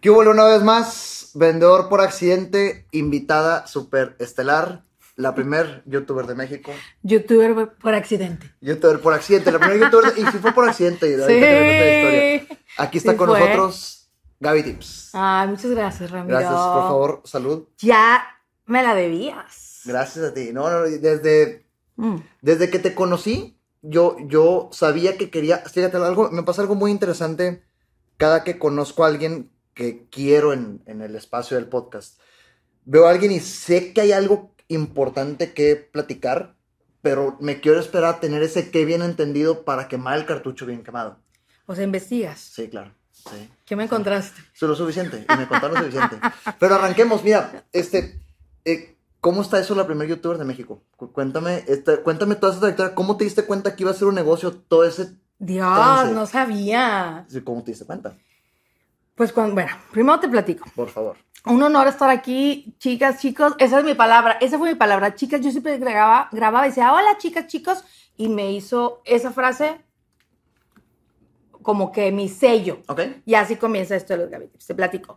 ¿Qué hubo una vez más? Vendedor por accidente, invitada super estelar, la primer youtuber de México. Youtuber por accidente. Youtuber por accidente, la primera youtuber, y si fue por accidente, historia. Aquí está Sí con fue. nosotros Gaby Tips. Ay, muchas gracias, Ramiro. Gracias, por favor, salud. Ya me la debías. Gracias a ti. No, no, desde, Mm. desde que te conocí, yo, yo sabía que quería, fíjate, algo, me pasa algo muy interesante cada que conozco a alguien que quiero en, en el espacio del podcast. Veo a alguien y sé que hay algo importante que platicar, pero me quiero esperar a tener ese que bien entendido para quemar el cartucho bien quemado. O sea, investigas. Sí, claro. Sí. ¿Qué me encontraste? Es lo suficiente. Y me contaron lo suficiente. Pero arranquemos, mira, este, eh, ¿cómo está eso la primer youtuber de México? Cu- Cuéntame, cuéntame toda esa trayectoria. ¿Cómo te diste cuenta que iba a ser un negocio todo ese? Dios, no sabía. ¿Cómo te diste cuenta? Pues cuando, bueno, primero te platico. Por favor. Un honor estar aquí, chicas, chicos. Esa es mi palabra, esa fue mi palabra. Chicas, yo siempre grababa, grababa y decía, hola, chicas, chicos. Y me hizo esa frase como que mi sello. ¿Ok? Y así comienza esto de los gabinetes. Te platico.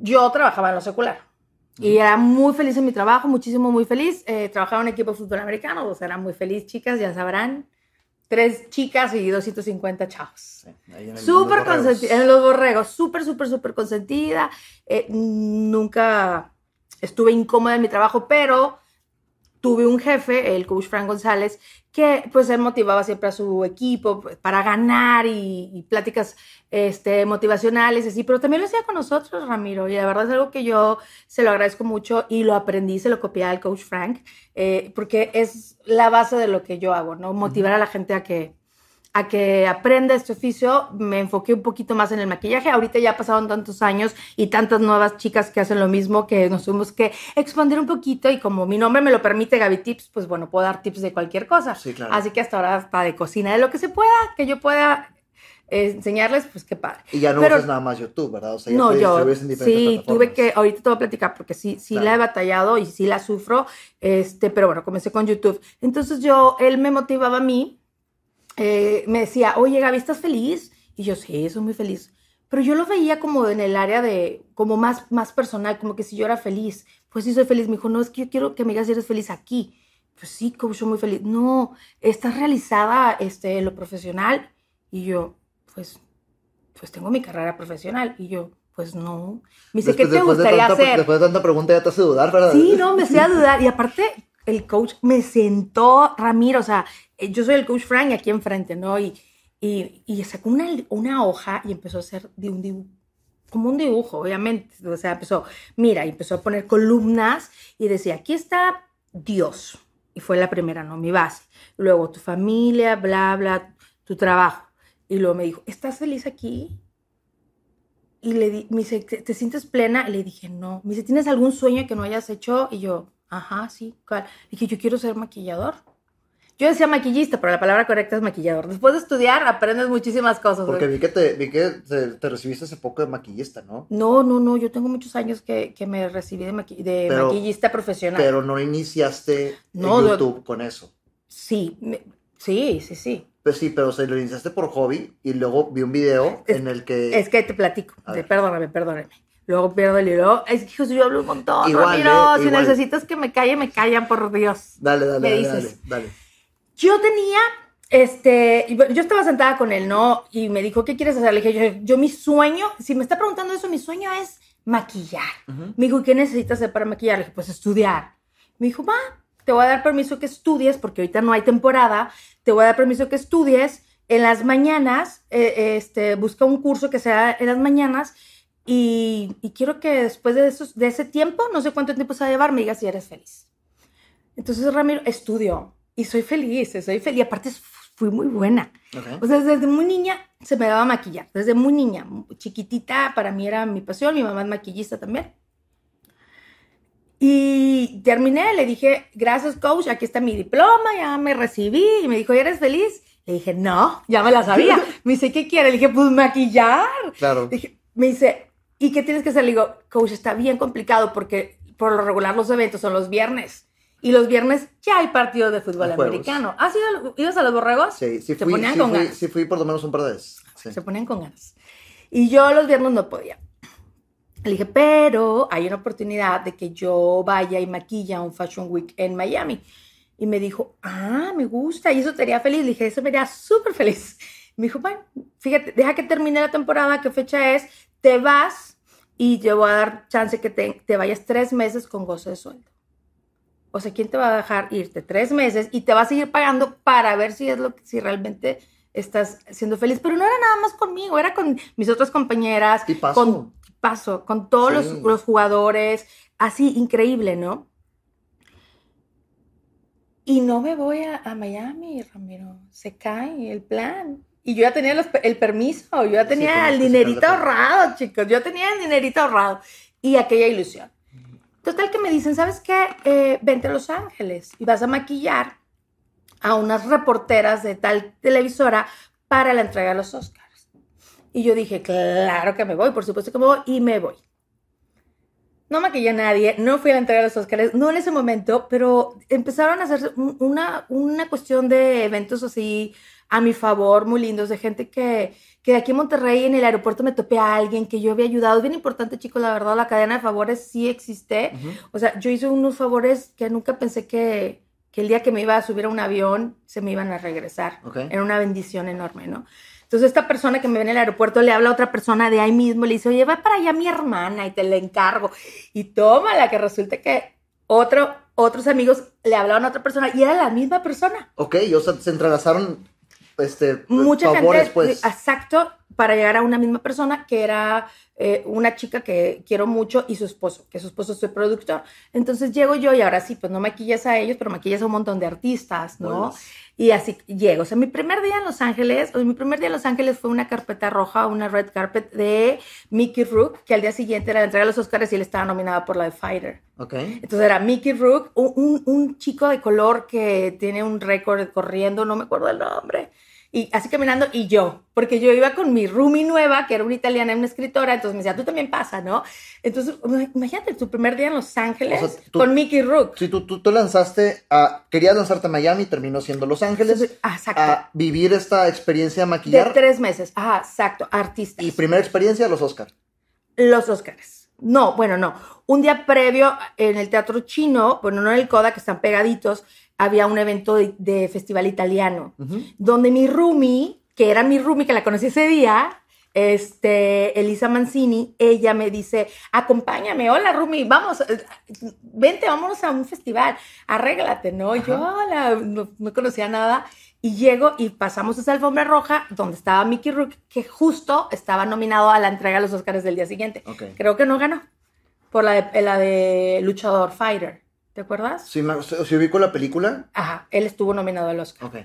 Yo trabajaba en lo secular. Y era muy feliz en mi trabajo, muchísimo, muy feliz. Eh, trabajaba en un equipo de fútbol americano, o sea, era muy feliz, chicas, ya sabrán. Tres chicas y 250 chavos. Sí, Súper consentida, en los borregos, súper, súper, súper consentida. Eh, nunca estuve incómoda en mi trabajo, pero tuve un jefe, el coach Frank González, que pues él motivaba siempre a su equipo pues, para ganar y, y pláticas este, motivacionales, y así, pero también lo hacía con nosotros, Ramiro, y la verdad es algo que yo se lo agradezco mucho y lo aprendí, se lo copié al coach Frank, eh, porque es la base de lo que yo hago, ¿no? Motivar a la gente a que, a que aprenda este oficio, me enfoqué un poquito más en el maquillaje. Ahorita ya pasaron tantos años y tantas nuevas chicas que hacen lo mismo que nos tuvimos que expandir un poquito y como mi nombre me lo permite, Gaby Tips, pues bueno, puedo dar tips de cualquier cosa. Sí, claro. Así que hasta ahora hasta de cocina, de lo que se pueda, que yo pueda eh, enseñarles, pues qué padre. Y ya no Pero- usas nada más YouTube, ¿verdad? O sea, ya no, te yo en sí, tuve que, ahorita te voy a platicar porque sí, sí Claro. la he batallado y sí la sufro, este, pero bueno, comencé con YouTube. Entonces yo, él me motivaba a mí, eh, me decía, oye Gaby, ¿estás feliz? Y yo, sí, soy muy feliz. Pero yo lo veía como en el área de, como más, más personal, como que si yo era feliz, pues sí soy feliz. Me dijo, no, es que yo quiero que me digas si eres feliz aquí. Pues sí, coach, soy muy feliz. No, estás realizada este, en lo profesional. Y yo, pues, pues tengo mi carrera profesional. Y yo, pues no. Me dice, ¿qué te Después de gustaría tanta- hacer? Después de tanta pregunta ya te hace dudar, ¿verdad? Sí, no, me hacía dudar. Y aparte, el coach me sentó, Ramiro, o sea, eh, yo soy el coach Frank aquí enfrente, ¿no? Y, y, y sacó una, una hoja y empezó a hacer de un dibujo, como un dibujo, obviamente. O sea, empezó, mira, empezó a poner columnas y decía, aquí está Dios. Y fue la primera, ¿no? Mi base. Luego tu familia, bla, bla, tu trabajo. Y luego me dijo, ¿estás feliz aquí? Y le di, me dice, ¿te, te sientes plena? Le dije, no. Me dice, ¿tienes algún sueño que no hayas hecho? Y yo, ajá, sí. ¿cuál? Le dije, yo quiero ser maquillador. Yo decía maquillista, pero la palabra correcta es maquillador. Después de estudiar, aprendes muchísimas cosas. Porque vi que te, vi que te, te recibiste hace poco de maquillista, ¿no? No, no, no. Yo tengo muchos años que, que me recibí de, maqui- de Pero- maquillista profesional. Pero no iniciaste No, en yo- YouTube con eso. sí, me- sí, sí, sí. Pues sí, pero se lo iniciaste por hobby y luego vi un video Es- en el que... Es que te platico. Perdóname, perdóname. Luego pierdo el hilo. Es que yo hablo un montón. Igual, Ramiro, eh, si igual. necesitas que me calle, me callan, por Dios. Dale, dale, dale, dices. dale, dale. Yo tenía, este, yo estaba sentada con él, ¿no? Y me dijo, ¿qué quieres hacer? Le dije, yo, yo mi sueño, si me está preguntando eso, mi sueño es maquillar. Ujú. Me dijo, ¿qué necesitas hacer para maquillar? Le dije, pues estudiar. Me dijo, va, te voy a dar permiso que estudies, porque ahorita no hay temporada, te voy a dar permiso que estudies en las mañanas, eh, este, busca un curso que sea en las mañanas y, y quiero que después de, esos, de ese tiempo, no sé cuánto tiempo se va a llevar, me digas si eres feliz. Entonces Ramiro estudió y soy feliz, soy feliz. Y aparte fui muy buena. Ok. O sea, desde muy niña se me daba maquillar. Desde muy niña, chiquitita, para mí era mi pasión. Mi mamá es maquillista también. Y terminé, le dije, gracias coach, aquí está mi diploma, ya me recibí. Y me dijo, ¿eres feliz? Le dije, no, ya me la sabía. Me dice, ¿qué quiere? Le dije, pues maquillar. Claro. Dije- me dice, ¿y qué tienes que hacer? Le digo, coach, está bien complicado porque por lo regular los eventos son los viernes. Y los viernes ya hay partidos de fútbol americano. ¿Has ido, ibas a los borregos? Sí, sí Se fui, ponían sí, con fui, ganas. sí fui por lo menos un par de veces. Sí. Se ponían con ganas. Y yo los viernes no podía. Le dije, pero hay una oportunidad de que yo vaya y maquilla a un Fashion Week en Miami. Y me dijo, ah, me gusta, y eso te haría feliz. Le dije, eso me haría súper feliz. Me dijo, bueno, fíjate, deja que termine la temporada, qué fecha es, te vas y te voy a dar chance que te, te vayas tres meses con goce de sueldo. O sea, ¿quién te va a dejar irte tres meses y te va a seguir pagando para ver si es lo que, si realmente estás siendo feliz? Pero no era nada más conmigo, era con mis otras compañeras, Tipazo. con paso, con todos Sí. los, los jugadores, así, increíble, ¿no? Y no me voy a, a Miami, Ramiro. Se cae el plan. Y yo ya tenía los- el permiso, yo ya tenía tenías el dinerito ahorrado, chicos. Yo tenía el dinerito ahorrado. Y aquella ilusión. Total que me dicen, ¿sabes qué? Eh, vente a Los Ángeles y vas a maquillar a unas reporteras de tal televisora para la entrega de los Oscars. Y yo dije, claro que me voy, por supuesto que me voy, y me voy. No maquillé a nadie, no fui a la entrega de los Oscars, no en ese momento, pero empezaron a hacer un- una, una cuestión de eventos así a mi favor, muy lindos, de gente que, que de aquí en Monterrey, en el aeropuerto, me topé a alguien que yo había ayudado. Es bien importante, chicos, la verdad, la cadena de favores sí existe. Ujú. O sea, yo hice unos favores que nunca pensé que, que el día que me iba a subir a un avión se me iban a regresar. Ok. Era una bendición enorme, ¿no? Entonces, esta persona que me ve en el aeropuerto le habla a otra persona de ahí mismo, le dice, oye, va para allá mi hermana y te la encargo. Y tómala, que resulta que otro, otros amigos le hablaban a otra persona y era la misma persona. Ok, o sea, se entrelazaron este, Mucha favores, gente, pues. exacto, para llegar a una misma persona que era eh, una chica que quiero mucho y su esposo, que su esposo es su productor. Entonces llego yo y ahora sí, pues no maquillas a ellos, pero maquillas a un montón de artistas, ¿no? Y así llego. O sea, mi primer día en Los Ángeles, o mi primer día en Los Ángeles fue una carpeta roja, una red carpet de Mickey Rook, que al día siguiente era la entrega de los Oscars y él estaba nominada por la de Fighter. Ok. Entonces era Mickey Rook, un, un- un chico de color que tiene un récord corriendo, no me acuerdo el nombre. Y así caminando, y yo, porque yo iba con mi roomie nueva, que era una italiana, una escritora, entonces me decía, tú también pasa, ¿no? Entonces, imagínate tu primer día en Los Ángeles O sea, tú- con Mickey Rook. Sí, tú, tú, tú lanzaste a. Querías lanzarte a Miami, terminó siendo Los Ángeles. Ah, Exacto. A vivir esta experiencia de de maquillar. tres meses. Ajá, exacto. Artistas. Y primera experiencia, los Oscar. Los Oscars. No, bueno, no. Un día previo en el Teatro Chino, bueno, no en el Coda, que están pegaditos, había un evento de, de festival italiano, donde mi roomie, que era mi roomie, que la conocí ese día, este, Elisa Mancini, ella me dice, acompáñame, hola roomie, vamos, vente, vámonos a un festival, arréglate, ¿no? Yo, no, no conocía nada. Y llego y pasamos esa alfombra roja donde estaba Mickey Rook, que justo estaba nominado a la entrega de los Oscars del día siguiente. Ok. Creo que no ganó por la de, la de Luchador Fighter. ¿Te acuerdas? Si, me, si ubico la película. Ajá, él estuvo nominado al Oscar. Ok.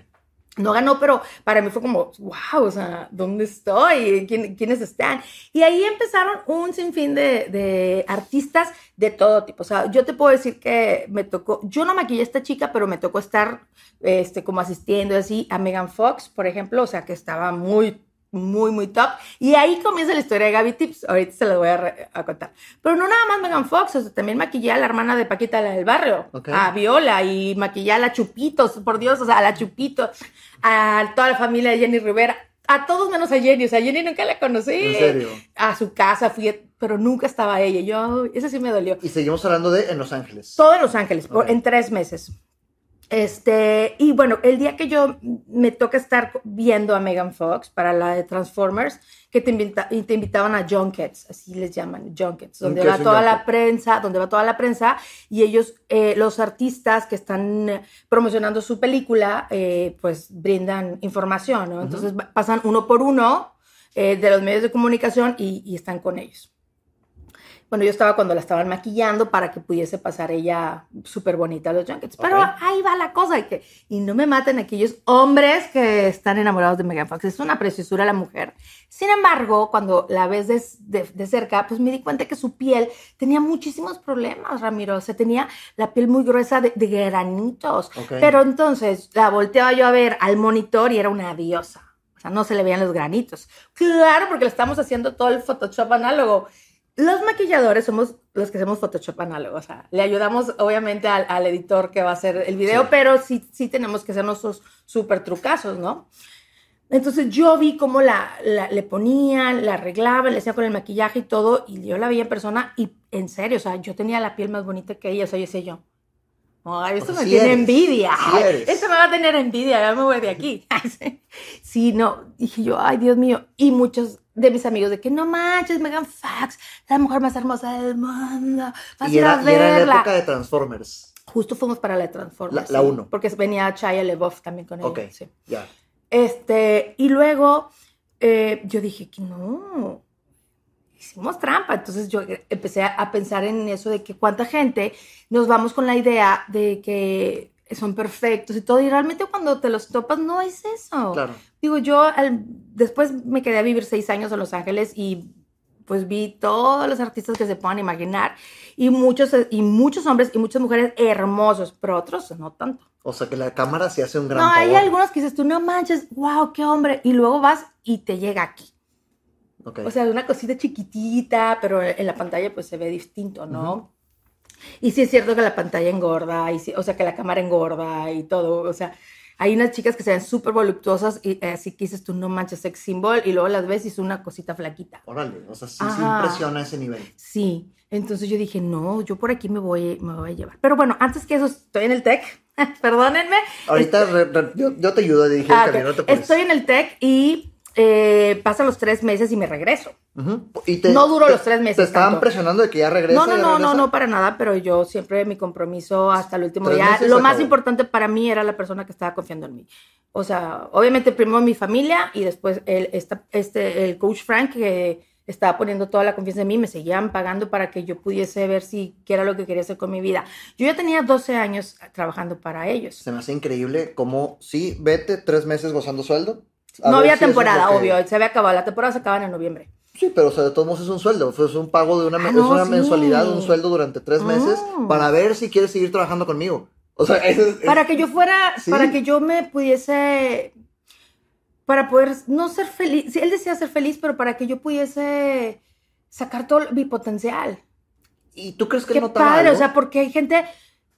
No ganó, pero para mí fue como, wow, o sea, ¿dónde estoy? ¿Quién- ¿Quiénes están? Y ahí empezaron un sinfín de, de artistas de todo tipo. O sea, yo te puedo decir que me tocó, yo no maquillé a esta chica, pero me tocó estar este, como asistiendo así a Megan Fox, por ejemplo, o sea, que estaba muy, muy, muy top. Y ahí comienza la historia de Gaby Tips, ahorita se la voy a, a contar. Pero no nada más Megan Fox, o sea, también maquillé a la hermana de Paquita, la del barrio, Ok. a Viola, y maquillé a la Chupitos, por Dios, o sea, a la Chupito, a toda la familia de Jenny Rivera, a todos menos a Jenny, o sea, Jenny nunca la conocí. En serio. A su casa fui, pero nunca estaba ella. Yo, eso sí me dolió. Y seguimos hablando de en Los Ángeles. Todo en Los Ángeles, por- Ok. en tres meses. Este, y bueno, el día que yo me toca estar viendo a Megan Fox para la de Transformers, que te, invita- y te invitaban a junkets, así les llaman, junkets, donde ¿Qué va toda la prensa, donde va toda la prensa, y ellos, eh, los artistas que están promocionando su película, eh, pues brindan información, ¿no? Entonces pasan uno por uno eh, de los medios de comunicación y, y están con ellos. Bueno, yo estaba cuando la estaban maquillando para que pudiese pasar ella súper bonita a los junkets. Pero Ok. ahí va la cosa. Y, que, y no me maten aquellos hombres que están enamorados de Megan Fox. Es una preciosura la mujer. Sin embargo, cuando la ves de, de- de cerca, pues me di cuenta que su piel tenía muchísimos problemas, Ramiro. O sea, tenía la piel muy gruesa de, de granitos. Ok. Pero entonces la volteaba yo a ver al monitor y era una diosa. O sea, no se le veían los granitos. Claro, porque le estamos haciendo todo el Photoshop análogo. Los maquilladores somos los que hacemos Photoshop análogo, o sea, le ayudamos obviamente al, al editor que va a hacer el video, Sí. pero sí, sí tenemos que hacer nuestros súper trucazos, ¿no? Entonces yo vi cómo la, la- le ponían, la arreglaban, le hacían con el maquillaje y todo, y yo la veía en persona y en serio, o sea, yo tenía la piel más bonita que ella, o sea, yo decía yo, ay, esto O me tiene eres, envidia, ay, esto me va a tener envidia, ya me voy de aquí. sí, no, dije yo, ay, Dios mío, y muchos de mis amigos de que no manches, Megan Fox, la mujer más hermosa del mundo, vas Y a ir a era, y era en la verla. época de Transformers. Justo fuimos para la de Transformers. La- la sí, uno. Porque venía Chaya LeBoff también con ella. Ok. sí. Ya. Este, y luego eh, yo dije que no, hicimos trampa. Entonces yo empecé a, a pensar en eso de que cuánta gente nos vamos con la idea de que son perfectos y todo, y realmente cuando te los topas no es eso. Claro. Digo, yo al- después me quedé a vivir seis años en Los Ángeles y pues vi todos los artistas que se puedan imaginar y muchos, y muchos hombres y muchas mujeres hermosos, pero otros no tanto. O sea que la cámara sí hace un gran No, hay favor. algunos que dices tú, no manches, wow, qué hombre. Y luego vas y te llega aquí. Ok. O sea, una cosita chiquitita, pero en la pantalla pues se ve distinto, ¿no? Y sí es cierto que la pantalla engorda, y sí- o sea, que la cámara engorda y todo. O sea, hay unas chicas que se ven súper voluptuosas y eh, así que dices tú, no manches, sex symbol, y luego las ves y es una cosita flaquita. Órale, o sea, sí, sí impresiona ese nivel. Sí, entonces yo dije, no, yo por aquí me voy, me voy a llevar. Pero bueno, antes que eso, estoy en el TEC, perdónenme. Ahorita re- re- yo, yo te ayudo a dirigir Ah, el ok. camino, no te. Estoy en el TEC y eh, pasan los tres meses y me regreso. Ujú. Y te- No duró los tres meses Te estaban tanto. presionando de que ya regresa. No, no, no, no, no, para nada, pero yo siempre mi compromiso hasta el último día. Lo más acabó. importante para mí era la persona que estaba confiando en mí. O sea, obviamente primero mi familia y después el, esta- este, el coach Frank que estaba poniendo toda la confianza en mí, me seguían pagando para que yo pudiese ver si qué era lo que quería hacer con mi vida. Yo ya tenía 12 años trabajando para ellos. Se me hace increíble cómo, sí, vete tres meses gozando sueldo. A No había si es temporada, obvio, se había acabado, la temporada se acaba en noviembre. Sí, pero o sea, de todos modos es un sueldo, es un pago de una, Ah, no, es una sí. mensualidad, un sueldo durante tres meses Mm. para ver si quieres seguir trabajando conmigo. O sea, eso es- para que yo fuera, Sí. para que yo me pudiese, para poder no ser feliz, sí, él decía ser feliz, pero para que yo pudiese sacar todo mi potencial. ¿Y tú crees que Qué notaba padre, algo? o sea, porque hay gente,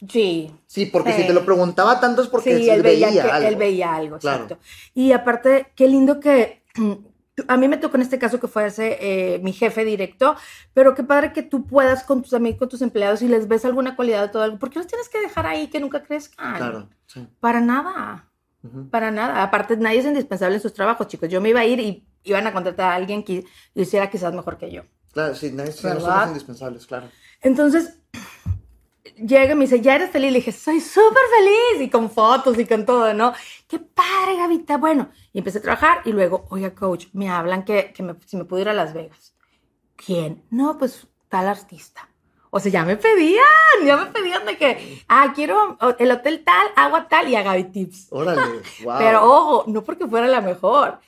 sí, sí, porque sí. si te lo preguntaba tanto es porque sí, él veía, algo. él veía algo, Claro. exacto. Y aparte, qué lindo que a mí me tocó en este caso que fuese eh, mi jefe directo, pero qué padre que tú puedas con tus amigos, con tus empleados y les ves alguna cualidad de todo algo. ¿Por qué los tienes que dejar ahí que nunca crezcan? Claro, sí. Para nada. Para nada. Aparte, nadie es indispensable en sus trabajos, chicos. Yo me iba a ir y iban a contratar a alguien que lo hiciera quizás mejor que yo. Claro, sí, sí, no somos indispensables, claro. Entonces, llega y me dice, ¿ya eres feliz? Le dije, soy súper feliz. Y con fotos y con todo, ¿no? Qué padre, Gavita. Bueno, y empecé a trabajar y luego, oiga, coach, me hablan que, que me- si me puedo ir a Las Vegas. ¿Quién? No, pues tal artista. O sea, ya me pedían, ya me pedían de que, ah, quiero el hotel tal, agua tal y a Gaby Tips. Órale, wow. Pero ojo, no porque fuera la mejor.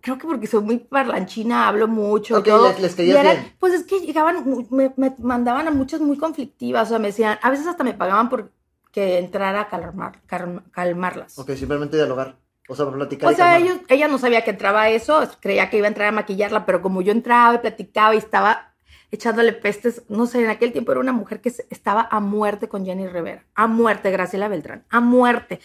Creo que porque soy muy parlanchina, hablo mucho. Ok, todo. les- les Y eran- bien. Pues es que llegaban, me, me mandaban a muchas muy conflictivas. O sea, me decían, a veces hasta me pagaban por que entrara a calmar, calm- calmarlas. Ok, simplemente dialogar. O sea, platicar. O sea, ellos, ella no sabía que entraba a eso, creía que iba a entrar a maquillarla, pero como yo entraba y platicaba y estaba echándole pestes, no sé, en aquel tiempo era una mujer que estaba a muerte con Jenny Rivera, a muerte, Graciela Beltrán, a muerte.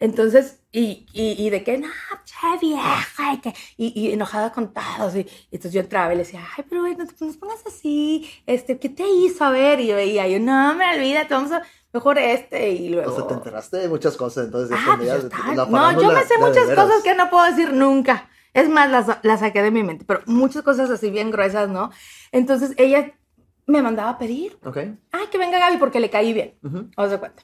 Entonces, y, y, y de que, no, che, vieja, y, que, y, enojada con todos. Y, entonces yo entraba y le decía, ay, pero no te nos pongas así, este, ¿qué te hizo? A ver, y yo veía, yo, no, me olvídate, vamos a, mejor este, y luego... O sea, te enteraste de muchas cosas, entonces. Ah, pues ya de- está. la No, yo me sé muchas cosas que no puedo decir nunca. Es más, las, las saqué de mi mente, pero muchas cosas así bien gruesas, ¿no? Entonces ella me mandaba a pedir, Ok. ay, que venga Gaby porque le caí bien. ujú. Os de cuenta.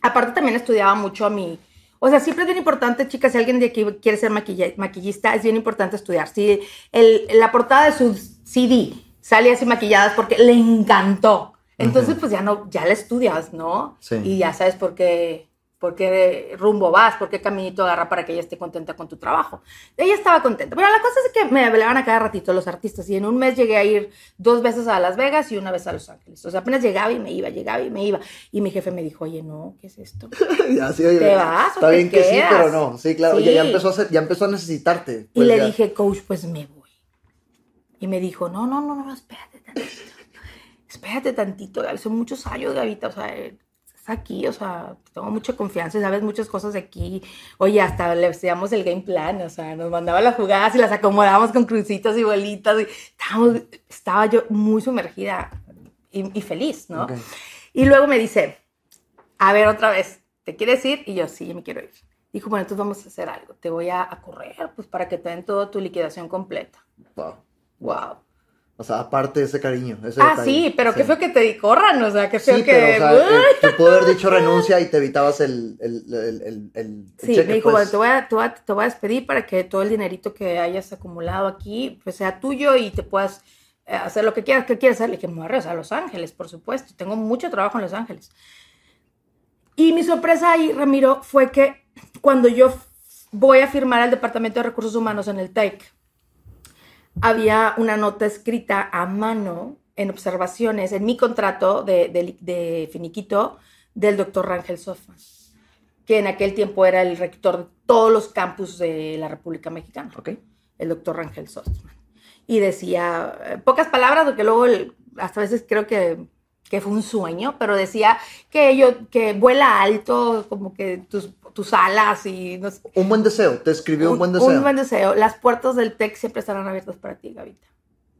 Aparte también estudiaba mucho a mi... O sea, siempre es bien importante, chicas, si alguien de aquí quiere ser maquilla- maquillista, es bien importante estudiar. Si el, la portada de su CD sale así maquilladas porque le encantó. Entonces, pues ya no, ya la estudias, ¿no? Sí. Y ya sabes por qué, por qué rumbo vas, por qué caminito agarra para que ella esté contenta con tu trabajo. Ella estaba contenta. Pero la cosa es que me hablaban a cada ratito los artistas y en un mes llegué a ir dos veces a Las Vegas y una vez a Los Ángeles. O sea, apenas llegaba y me iba, llegaba y me iba. Y mi jefe me dijo, oye, no, ¿qué es esto? ya, sí, oye, ¿Te vas o Está te bien que sí, quedas? pero no. Sí, claro. Sí. Ya, ya empezó a hacer- ya empezó a necesitarte. Y pues le ya. dije, coach, pues me voy. Y me dijo, no, no, no, no, espérate tantito. Espérate tantito, Gaby. Son muchos años, Gavita. O sea, estás aquí, o sea, tengo mucha confianza y sabes muchas cosas de aquí. Oye, hasta le hacíamos el game plan, o sea, nos mandaba las jugadas y las acomodábamos con crucitos y bolitas. Y estábamos, estaba yo muy sumergida y, y feliz, ¿no? Ok. Y luego me dice, a ver, otra vez, ¿te quieres ir? Y yo, sí, me quiero ir. Dijo, bueno, entonces vamos a hacer algo. Te voy a, a correr, pues, para que te den toda tu liquidación completa. Wow. Wow. O sea, aparte de ese cariño. Ese Ah, detalle. sí, pero qué feo que te corran, o sea, qué feo Sí, que... pero, o sea, eh, te pudo haber dicho renuncia y te evitabas el, el, el, el, Sí, cheque, me dijo, pues. bueno, te voy, a, te, voy a, te voy a despedir para que todo el dinerito que hayas acumulado aquí, pues sea tuyo y te puedas eh, hacer lo que quieras. ¿Qué quieres hacer? Le dije, voy a Los Ángeles, por supuesto. Tengo mucho trabajo en Los Ángeles. Y mi sorpresa ahí, Ramiro, fue que cuando yo voy a firmar al Departamento de Recursos Humanos en el TEC, había una nota escrita a mano en observaciones en mi contrato de, de- de finiquito del doctor Rangel Sofman, que en aquel tiempo era el rector de todos los campus de la República Mexicana, Ok. el doctor Rangel Sofman. Y decía, eh, pocas palabras, porque luego el- hasta a veces creo que, que fue un sueño, pero decía que yo, que vuela alto, como que tus, tus alas y no sé, Un buen deseo. Te escribió un, buen deseo. un buen deseo. Las puertas del TEC siempre estarán abiertas para ti, Gavita.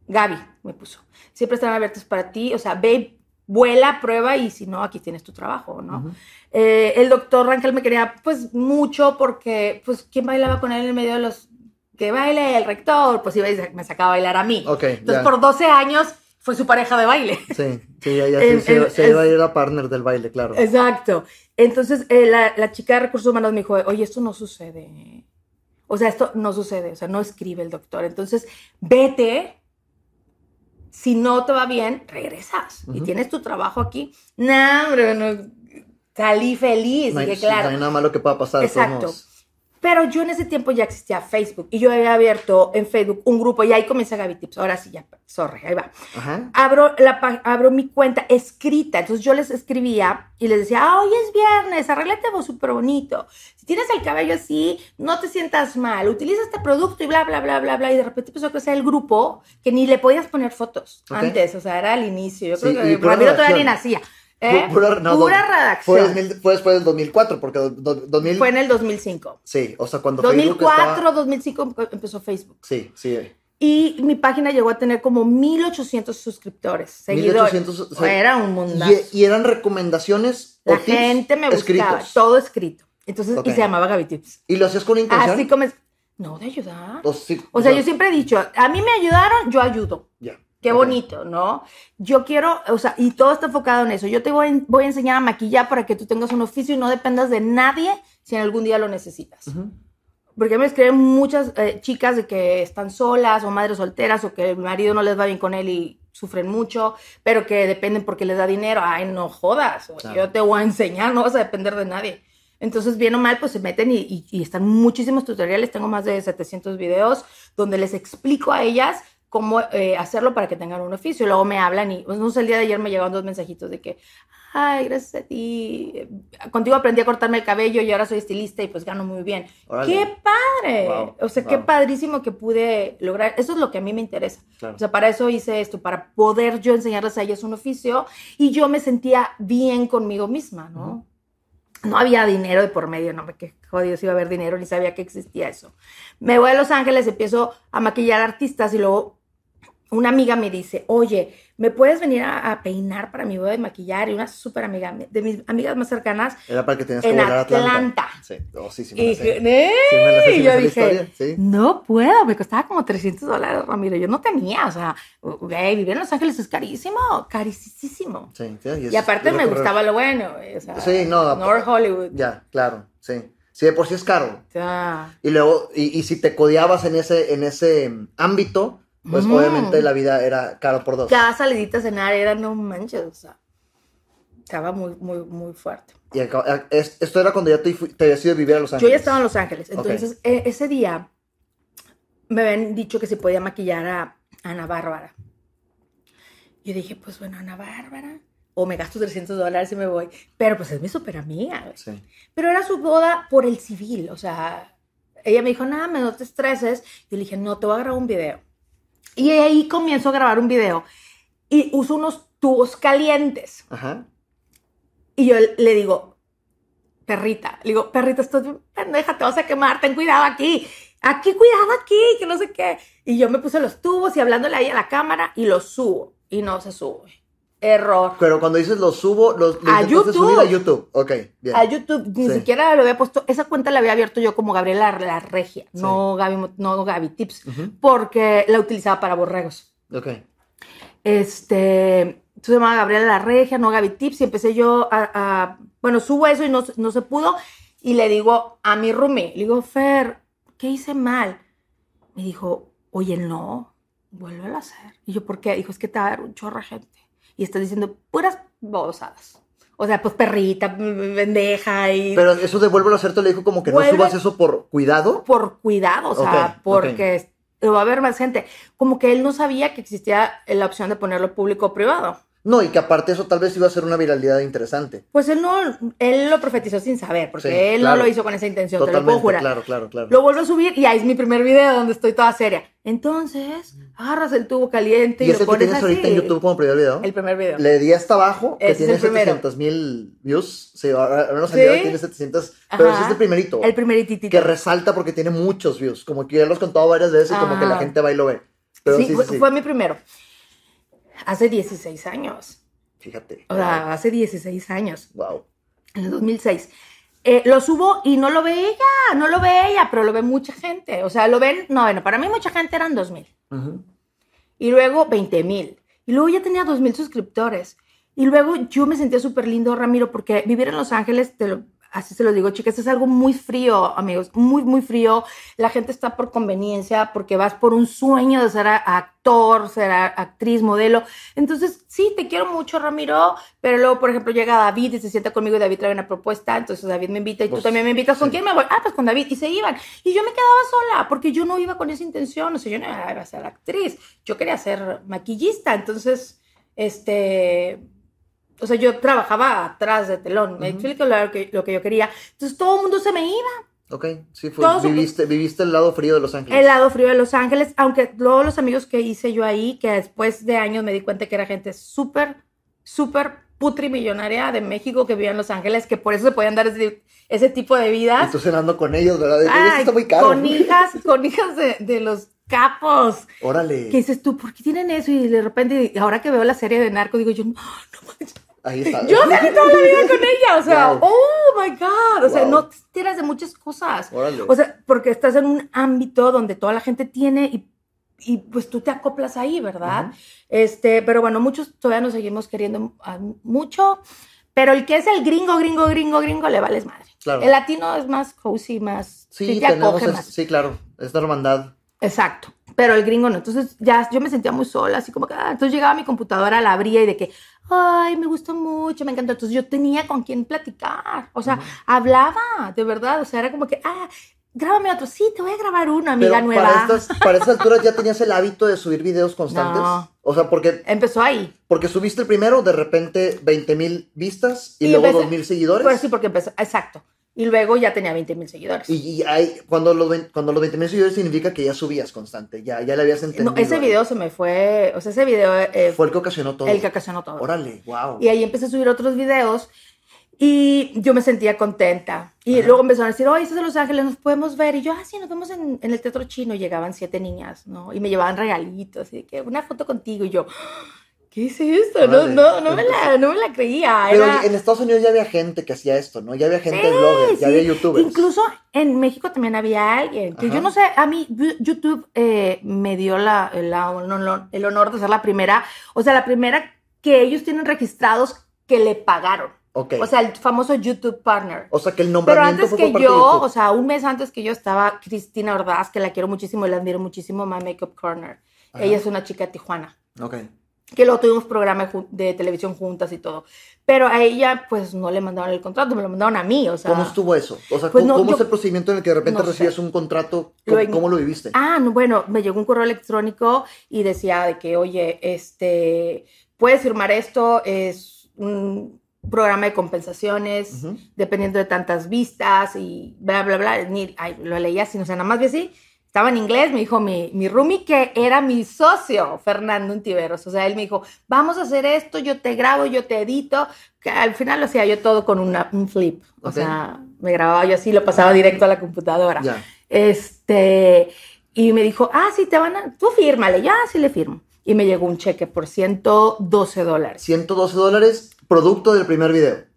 Gaby me puso. Siempre estarán abiertas para ti. O sea, ve, vuela, prueba y si no, aquí tienes tu trabajo, ¿no? Eh, el doctor Rangel me quería pues mucho porque, pues, ¿quién bailaba con él en medio de los... Que baile el rector, pues iba y me sacaba a bailar a mí. Ok, Entonces, por 12 años fue su pareja de baile. Sí, sí, ya, ya El- sí, se, se iba a ir a partner del baile, claro. Exacto. Entonces, eh, la, la chica de recursos humanos me dijo, oye, esto no sucede. O sea, esto no sucede, o sea, no escribe el doctor. Entonces, vete. Si no te va bien, regresas. Y tienes tu trabajo aquí. No, hombre, no, salí feliz. no, hay, claro. no hay nada malo que pueda pasar. Exacto. Pero yo en ese tiempo ya existía Facebook y yo había abierto en Facebook un grupo y ahí comienza Gaby Tips. Ahora sí, ya, sorry, ahí va Ajá. abro, la, abro mi cuenta escrita. Entonces yo les escribía y les decía, ah, hoy es viernes, arréglate vos súper bonito. Si tienes el cabello así, no te sientas mal, utiliza este producto y bla, bla, bla, bla, bla. Y de repente empezó a crecer el grupo que ni le podías poner fotos Ok. antes, o sea, era al inicio. Yo Sí, creo que Ramiro todavía ni nacía. ¿Eh? Pu- Pura, no, Pura do- redacción. Fue, 2000 fue después del 2004, porque do- do- 2000... Fue en el 2005. Sí, o sea, cuando Facebook 2004, estaba... 2005 empezó Facebook. Sí, sí. Y mi página llegó a tener como 1800 suscriptores, seguidores. 1800, o sea, Era un mundazo. Y, y eran recomendaciones o La tips gente me buscaba, escritos. todo escrito. Entonces, Ok. y se llamaba Gaby Tips. ¿Y lo hacías con intención? Así como. No, de ayudar. O, sí, O sea, yo siempre he dicho, a mí me ayudaron, yo ayudo. Ya. Qué bonito, ¿no? Yo quiero, o sea, y todo está enfocado en eso. Yo te voy, a- voy a enseñar a maquillar para que tú tengas un oficio y no dependas de nadie si en algún día lo necesitas. Porque me escriben muchas eh, chicas de que están solas o madres solteras o que el marido no les va bien con él y sufren mucho, pero que dependen porque les da dinero. Ay, no jodas, Claro. yo te voy a enseñar, no vas a depender de nadie. Entonces, bien o mal, pues se meten y, y- y están muchísimos tutoriales. Tengo más de 700 videos donde les explico a ellas cómo eh, hacerlo para que tengan un oficio. Luego me hablan y, pues, no sé, el día de ayer me llegaron dos mensajitos de que, ay, gracias a ti, eh, contigo aprendí a cortarme el cabello y ahora soy estilista y pues gano muy bien. ¡Qué padre! Wow, o sea, qué wow. padrísimo que pude lograr. Eso es lo que a mí me interesa. Claro. O sea, para eso hice esto, para poder yo enseñarles a ellas un oficio y yo me sentía bien conmigo misma, ¿no? No había dinero de por medio, no me qué jodido si iba a haber dinero, ni sabía que existía eso. Me voy a Los Ángeles, empiezo a maquillar artistas y luego una amiga me dice, oye, ¿me puedes venir a, a peinar para mi boda de maquillar? Y una súper amiga, de mis amigas más cercanas, Era para que tenías que en volar a Atlanta. Atlanta. Sí, oh, sí, sí, me y la sé. dije. Sí, me la sé, sí Y me yo dije, sí. no puedo, me costaba como 300 dólares, Ramiro. Yo no tenía, o sea, güey, vivir en Los Ángeles es carísimo, carísimo. Sí, sí, es- Y aparte me gustaba lo bueno, güey, o sea, Sí, no, North Hollywood. Ya, claro, sí. Sí, de por sí es caro. Y luego, y, y si te codeabas en ese, en ese mm, ámbito, pues Mm. obviamente la vida era caro por dos. cada salidita a cenar era no manches, o sea, estaba muy, muy, muy fuerte. Y acá- esto era cuando ya te, te habías ido a vivir a Los Yo Ángeles. ya estaba en Los Ángeles, entonces e- ese día me habían dicho que se podía maquillar a Ana Bárbara. Yo dije, pues bueno, Ana Bárbara, o me gasto 300 dólares y me voy, pero pues es mi super amiga. güey. Sí. Pero era su boda por el civil, o sea, ella me dijo, nada, me no te estreses. Yo le dije, no, te voy a grabar un video. Y ahí comienzo a grabar un video y uso unos tubos calientes. Ajá. Y yo le digo, perrita, le digo, perrita, estás pendeja, te vas a quemar, ten cuidado aquí. Aquí, cuidado aquí, que no sé qué. Y yo me puse los tubos y hablándole ahí a la cámara y los subo. Y no se sube. Error. Pero cuando dices lo subo, los lo A YouTube. subir a YouTube. Ok, bien. A YouTube ni Sí. siquiera lo había puesto. Esa cuenta la había abierto yo como Gabriela la Regia, no, Gaby, no Gaby Tips, porque la utilizaba para borregos. Ok. Este, se llamaba Gabriela la Regia, no Gaby Tips, y empecé yo a, a- bueno, subo eso y no, se- no se pudo, y le digo a mi roomie, le digo, Fer, ¿qué hice mal? Me dijo, oye, no, vuelve a hacer. Y yo, ¿por qué? Dijo, es que te va a ver un chorro gente, y estás diciendo puras babosadas. O sea, pues perrita, bendeja y Pero eso de vuelvo a hacerte le dijo como que no subas eso por cuidado. por cuidado, o sea, porque va a haber más gente. Como que él no sabía que existía la opción de ponerlo público o privado. No, y que aparte eso tal vez iba a ser una viralidad interesante. Pues él no, él lo profetizó sin saber, porque Sí, él claro. no lo hizo con esa intención, te lo puedo Totalmente, jurar. claro, claro, claro. Lo vuelvo a subir y ahí es mi primer video donde estoy toda seria. Entonces, agarras el tubo caliente y, y lo el que pones tienes así. ahorita en YouTube como primer video. El primer video. Le di hasta abajo, que Ese tiene el primero. 700 mil views. Sí, ahora ahora no ¿Sí? salió, tiene 700. Pero ese es el primerito. El primeritito. que resalta porque tiene muchos views. Como que ya los contado varias veces y como que la gente va y lo ve. Pero sí, sí, sí, fue, sí. fue mi primero. Hace 16 años. Fíjate. O sea, hace 16 años. Wow. en el 2006. Eh, lo subo y no lo ve ella, no lo ve ella, pero lo ve mucha gente. O sea, lo ven, no, bueno, para mí mucha gente eran 2 mil. Ujú. Y luego 20 mil. Y luego ya tenía 2 mil suscriptores. Y luego yo me sentía súper lindo, Ramiro, porque vivir en Los Ángeles, te lo- así se lo digo, chicas, es algo muy frío, amigos, muy, muy frío. La gente está por conveniencia, porque vas por un sueño de ser actor, ser actriz, modelo. Entonces, sí, te quiero mucho, Ramiro, pero luego, por ejemplo, llega David y se sienta conmigo y David trae una propuesta, entonces David me invita y tú Pues, también me invitas. ¿Con sí. quién me voy? Ah, pues con David. Y se iban. Y yo me quedaba sola, porque yo no iba con esa intención, o sea, yo no iba a ser actriz, yo quería ser maquillista, entonces, este, o sea, yo trabajaba atrás de telón, me Ujú. explico lo que, lo que yo quería. Entonces todo el mundo se me iba. Ok, sí, fue, Todos- viviste, viviste el lado frío de Los Ángeles. El lado frío de Los Ángeles, aunque luego los amigos que hice yo ahí, que después de años me di cuenta que era gente súper, súper putrimillonaria de México que vivía en Los Ángeles, que por eso se podían dar ese, ese tipo de Y vidas. tú cenando con ellos, ¿verdad? De que, "Oye, esto Ay, está muy caro. Con hijas, con hijas de, de los capos. Órale. Que dices tú, ¿por qué tienen eso? Y de repente, ahora que veo la serie de Narco, digo yo, no, no manches. Ahí está. Yo salí toda la vida con ella, o sea, Wow. oh my God, o sea, Wow. no te enteras de muchas cosas. Órale. O sea, porque estás en un ámbito donde toda la gente tiene y, y pues tú te acoplas ahí, ¿verdad? Ujú. Este, pero bueno, muchos todavía nos seguimos queriendo a- mucho, pero el que es el gringo, gringo, gringo, gringo, le vales madre. Claro. El latino es más cozy, más, sí, sí te tenemos. es- más. sí, claro. Esta hermandad. Exacto. Pero el gringo no. Entonces ya yo me sentía muy sola, así como que, ah, entonces llegaba a mi computadora, la abría y de que, ay, me gusta mucho, me encantó. Entonces yo tenía con quién platicar. O sea, hablaba, de verdad. O sea, era como que, ah, grábame otro. Sí, te voy a grabar uno, amiga Pero nueva. para estas, para estas alturas ya tenías el hábito de subir videos constantes. No. O sea, porque, Empezó ahí. porque subiste el primero, de repente 20 mil vistas y, Y luego empecé- 2 mil seguidores. Pues sí, porque empezó, exacto. Y luego ya tenía 20 mil seguidores. Y, y hay, cuando los, cuando los 20 mil seguidores significa que ya subías constante, ya, ya le habías entendido. no, ese video se me fue, o sea, ese video eh, Fue el que ocasionó todo. el que ocasionó todo. Órale, wow. Y ahí empecé a subir otros videos y yo me sentía contenta. Y Ajá. luego empezaron a decir, oye, estás en Los Ángeles, nos podemos ver. Y yo, ah, sí, nos vemos en, en el Teatro Chino. Y llegaban siete niñas, ¿no? Y me llevaban regalitos, y que una foto contigo. Y yo, ¿qué es esto? No, no, no, me la, no me la creía. Pero Era- en Estados Unidos ya había gente que hacía esto, ¿no? Ya había gente Sí, blogger, ya sí. había youtubers. Incluso en México también había alguien, que Ajá. yo no sé, a mí YouTube eh, me dio la, la- el honor- de ser la primera, o sea, la primera que ellos tienen registrados que le pagaron. Ok. O sea, el famoso YouTube Partner. O sea, que el Pero nombramiento antes fue que por yo, o sea, un mes antes que yo estaba Cristina Ordaz, que la quiero muchísimo y la admiro muchísimo, My Makeup Corner. Ajá. Ella es una chica de Tijuana, Ok. Que luego tuvimos programa ju- de televisión juntas y todo. Pero a ella, pues, no le mandaron el contrato, me lo mandaron a mí, o sea... ¿Cómo estuvo eso? O sea, Pues ¿cómo, no, cómo yo- es el procedimiento en el que de repente no sé. recibías un contrato? Lo ¿Cómo, cómo lo viviste? Ah, no, bueno, me llegó un correo electrónico y decía de que, oye, este, puedes firmar esto, es un programa de compensaciones, dependiendo de tantas vistas y bla, bla, bla. Ni, ay, lo leía así, o sea, nada más vi así, estaba en inglés, me dijo mi, mi roomie que era mi socio, Fernando Untiveros. O sea, él me dijo, vamos a hacer esto, yo te grabo, yo te edito. Que al final lo hacía yo todo con una, un flip. O sea, me grababa yo así, lo pasaba directo a la computadora. Este, y me dijo, ah, sí, te van a, tú fírmale, ya, sí le firmo. Y me llegó un cheque por 112 dólares. 112 dólares, producto del primer video.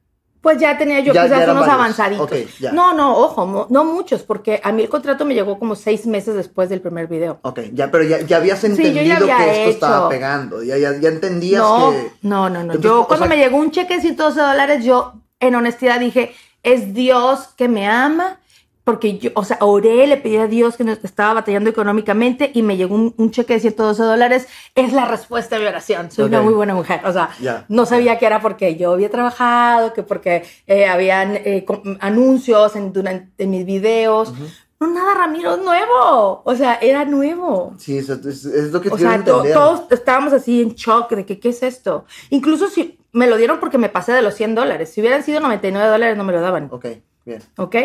Pues ya tenía yo Ya- quizás eran unos varios. avanzaditos. No, no, ojo, no muchos, porque a mí el contrato me llegó como seis meses después del primer video. Ok, ya, pero ya, ya habías entendido había que esto estaba pegando. Ya, ya, ya entendías No, que. no, no, no. Yo o cuando sea- me llegó un cheque de 112 dólares, yo en honestidad dije, es Dios que me ama, porque yo, o sea, oré, le pedí a Dios que nos estaba batallando económicamente y me llegó un, un cheque de 112 dólares, es la respuesta a mi oración. Soy una muy buena mujer. O sea, no sabía que era porque yo había trabajado, que porque eh, habían eh, anuncios en, durante, en mis videos. No, nada, Ramiro, es nuevo. O sea, era nuevo. Sí, es, es- es lo que O sea, to- todos estábamos así en shock de que, ¿qué es esto? Incluso si me lo dieron porque me pasé de los 100 dólares. Si hubieran sido 99 dólares, no me lo daban. Ok, bien. ¿Ok?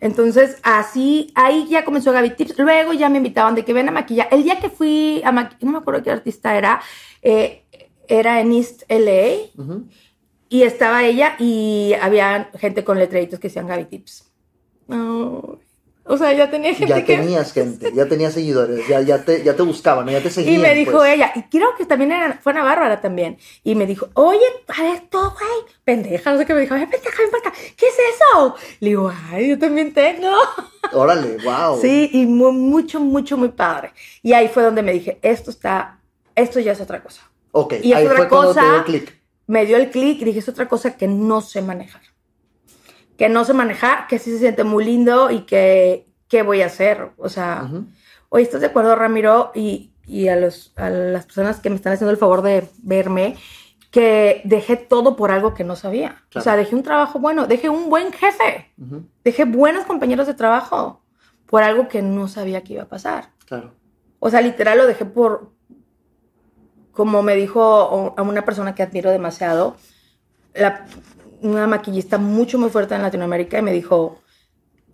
Entonces, así, ahí ya comenzó Gaby Tips. Luego ya me invitaban de que ven a maquillar. El día que fui a maquillar, no me acuerdo qué artista era, eh, era en East LA y estaba ella y había gente con letreritos que decían Gaby Tips. Oh, o sea, ya tenía gente Ya que... tenías gente, ya tenías seguidores, ya, ya, te, ya te buscaban, ya te seguían. Y me dijo pues. ella, y creo que también era, fue Ana Bárbara también, y me dijo, oye, a esto, güey, pendeja, no sé qué me dijo, ay, pendeja, ven para acá, ¿qué es eso? Le digo, ay, yo también tengo. Órale, wow. Sí, y mu- mucho, mucho, muy padre. Y ahí fue donde me dije, esto está, esto ya es otra cosa. Ok, Y ahí otra fue cuando te cosa- dio clic. Me dio el clic y dije, es otra cosa que no sé manejar. Que no sé manejar, que sí se siente muy lindo y que, ¿qué voy a hacer? O sea, Ujú. Oye, ¿estás de acuerdo, Ramiro? Y, y a, los, a las personas que me están haciendo el favor de verme, que dejé todo por algo que no sabía. Claro. O sea, dejé un trabajo bueno, dejé un buen jefe, dejé buenos compañeros de trabajo por algo que no sabía que iba a pasar. Claro. O sea, literal lo dejé por, como me dijo a una persona que admiro demasiado, la- una maquillista mucho muy fuerte en Latinoamérica, y me dijo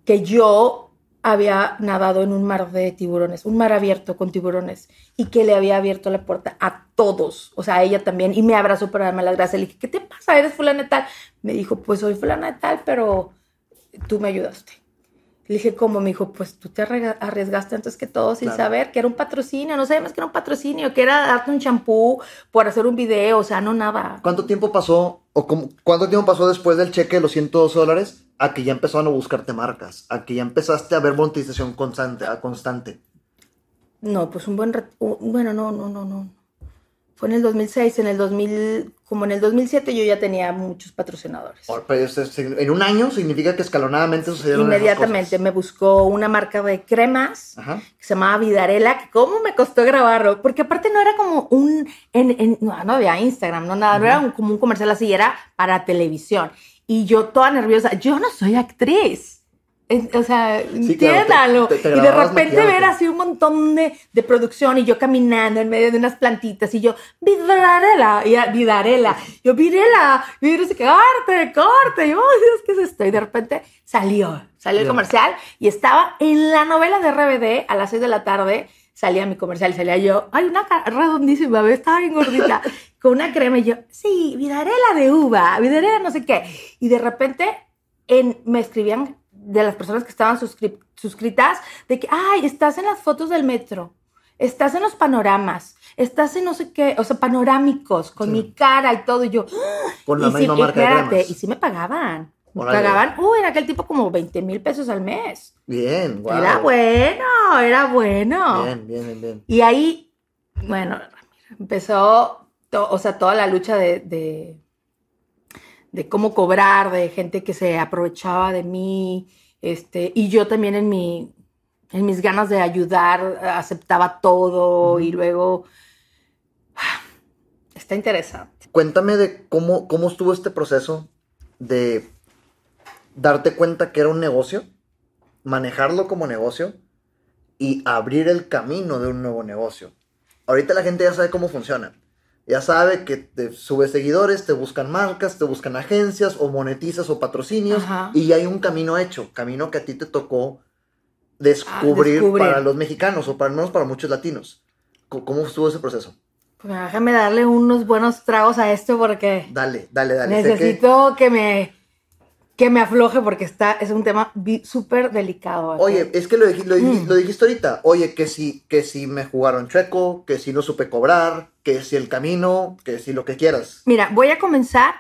que yo había nadado en un mar de tiburones, un mar abierto con tiburones, y que le había abierto la puerta a todos, o sea, a ella también, y me abrazó para darme las gracias. Le dije, ¿qué te pasa? ¿Eres fulana tal? Me dijo, pues soy fulana tal, pero tú me ayudaste. Le dije, ¿cómo? Me dijo, pues tú te arriesgaste antes que todo sin Claro. saber que era un patrocinio, no sabíamos que era un patrocinio, que era darte un champú por hacer un video, o sea, no nada. ¿Cuánto tiempo pasó, o cómo- cuánto tiempo pasó después del cheque de los 112 dólares a que ya empezaron a buscarte marcas? A que ya empezaste a ver monetización constante, a constante. No, pues un buen... Bueno, no, no, no, no. Fue en el 2006, en el 2000, como en el 2007 yo ya tenía muchos patrocinadores. O- pero es- es- en un año significa que escalonadamente sucedieron esas Inmediatamente cosas. me buscó una marca de cremas Ajá. que se llamaba Vidarela, que cómo me costó grabarlo, porque aparte no era como un, en, en- no, no había Instagram, no nada, no era un- como un comercial así, era para televisión. Y yo toda nerviosa, yo no soy actriz. O sea, Sí, claro, entiéndalo. y de repente ver así un montón de, de producción y yo caminando en medio de unas plantitas y yo, Vidarela, y Vidarela, yo, Virela, y yo sé qué, corte, corte, y yo, "Ay, Dios, ¿qué es esto? Y de repente salió, salió el comercial y estaba en la novela de RBD a las 6 de la tarde, salía mi comercial, salía yo, ay, una cara redondísima, estaba bien gordita, con una crema y yo, sí, Vidarela de uva, Vidarela no sé qué. Y de repente en, me escribían de las personas que estaban suscri- suscritas de que, ay, estás en las fotos del metro, estás en los panoramas, estás en no sé qué, o sea, panorámicos, con Sí. mi cara y todo, y yo, Con la y misma y marca de espérate, y sí me pagaban. Me pagaban, uh, en aquel tipo como 20 mil pesos al mes. Bien, wow. Era bueno, era bueno. Bien, bien, bien, bien. Y ahí, bueno, empezó, o sea, toda la lucha de, de, de cómo cobrar, de gente que se aprovechaba de mí, este, y yo también en mi, en mis ganas de ayudar, aceptaba todo, y luego, está interesante. Cuéntame de cómo, cómo estuvo este proceso de darte cuenta que era un negocio, manejarlo como negocio y abrir el camino de un nuevo negocio. Ahorita la gente ya sabe cómo funciona. Ya sabe que te subes seguidores, te buscan marcas, te buscan agencias o monetizas o patrocinios Ajá. y ya hay un camino hecho, camino que a ti te tocó descubrir, Ah, descubrir. para los mexicanos o para, al menos para muchos latinos? ¿Cómo estuvo ese proceso? Pues déjame darle unos buenos tragos a esto porque Dale, dale, dale. Que- necesito que... me que me afloje porque está es un tema súper delicado. Oye, es que lo, lo, Mm. lo dijiste ahorita. Oye, que si, que si me jugaron chueco, que si no supe cobrar, que si el camino, que si lo que quieras. Mira, voy a comenzar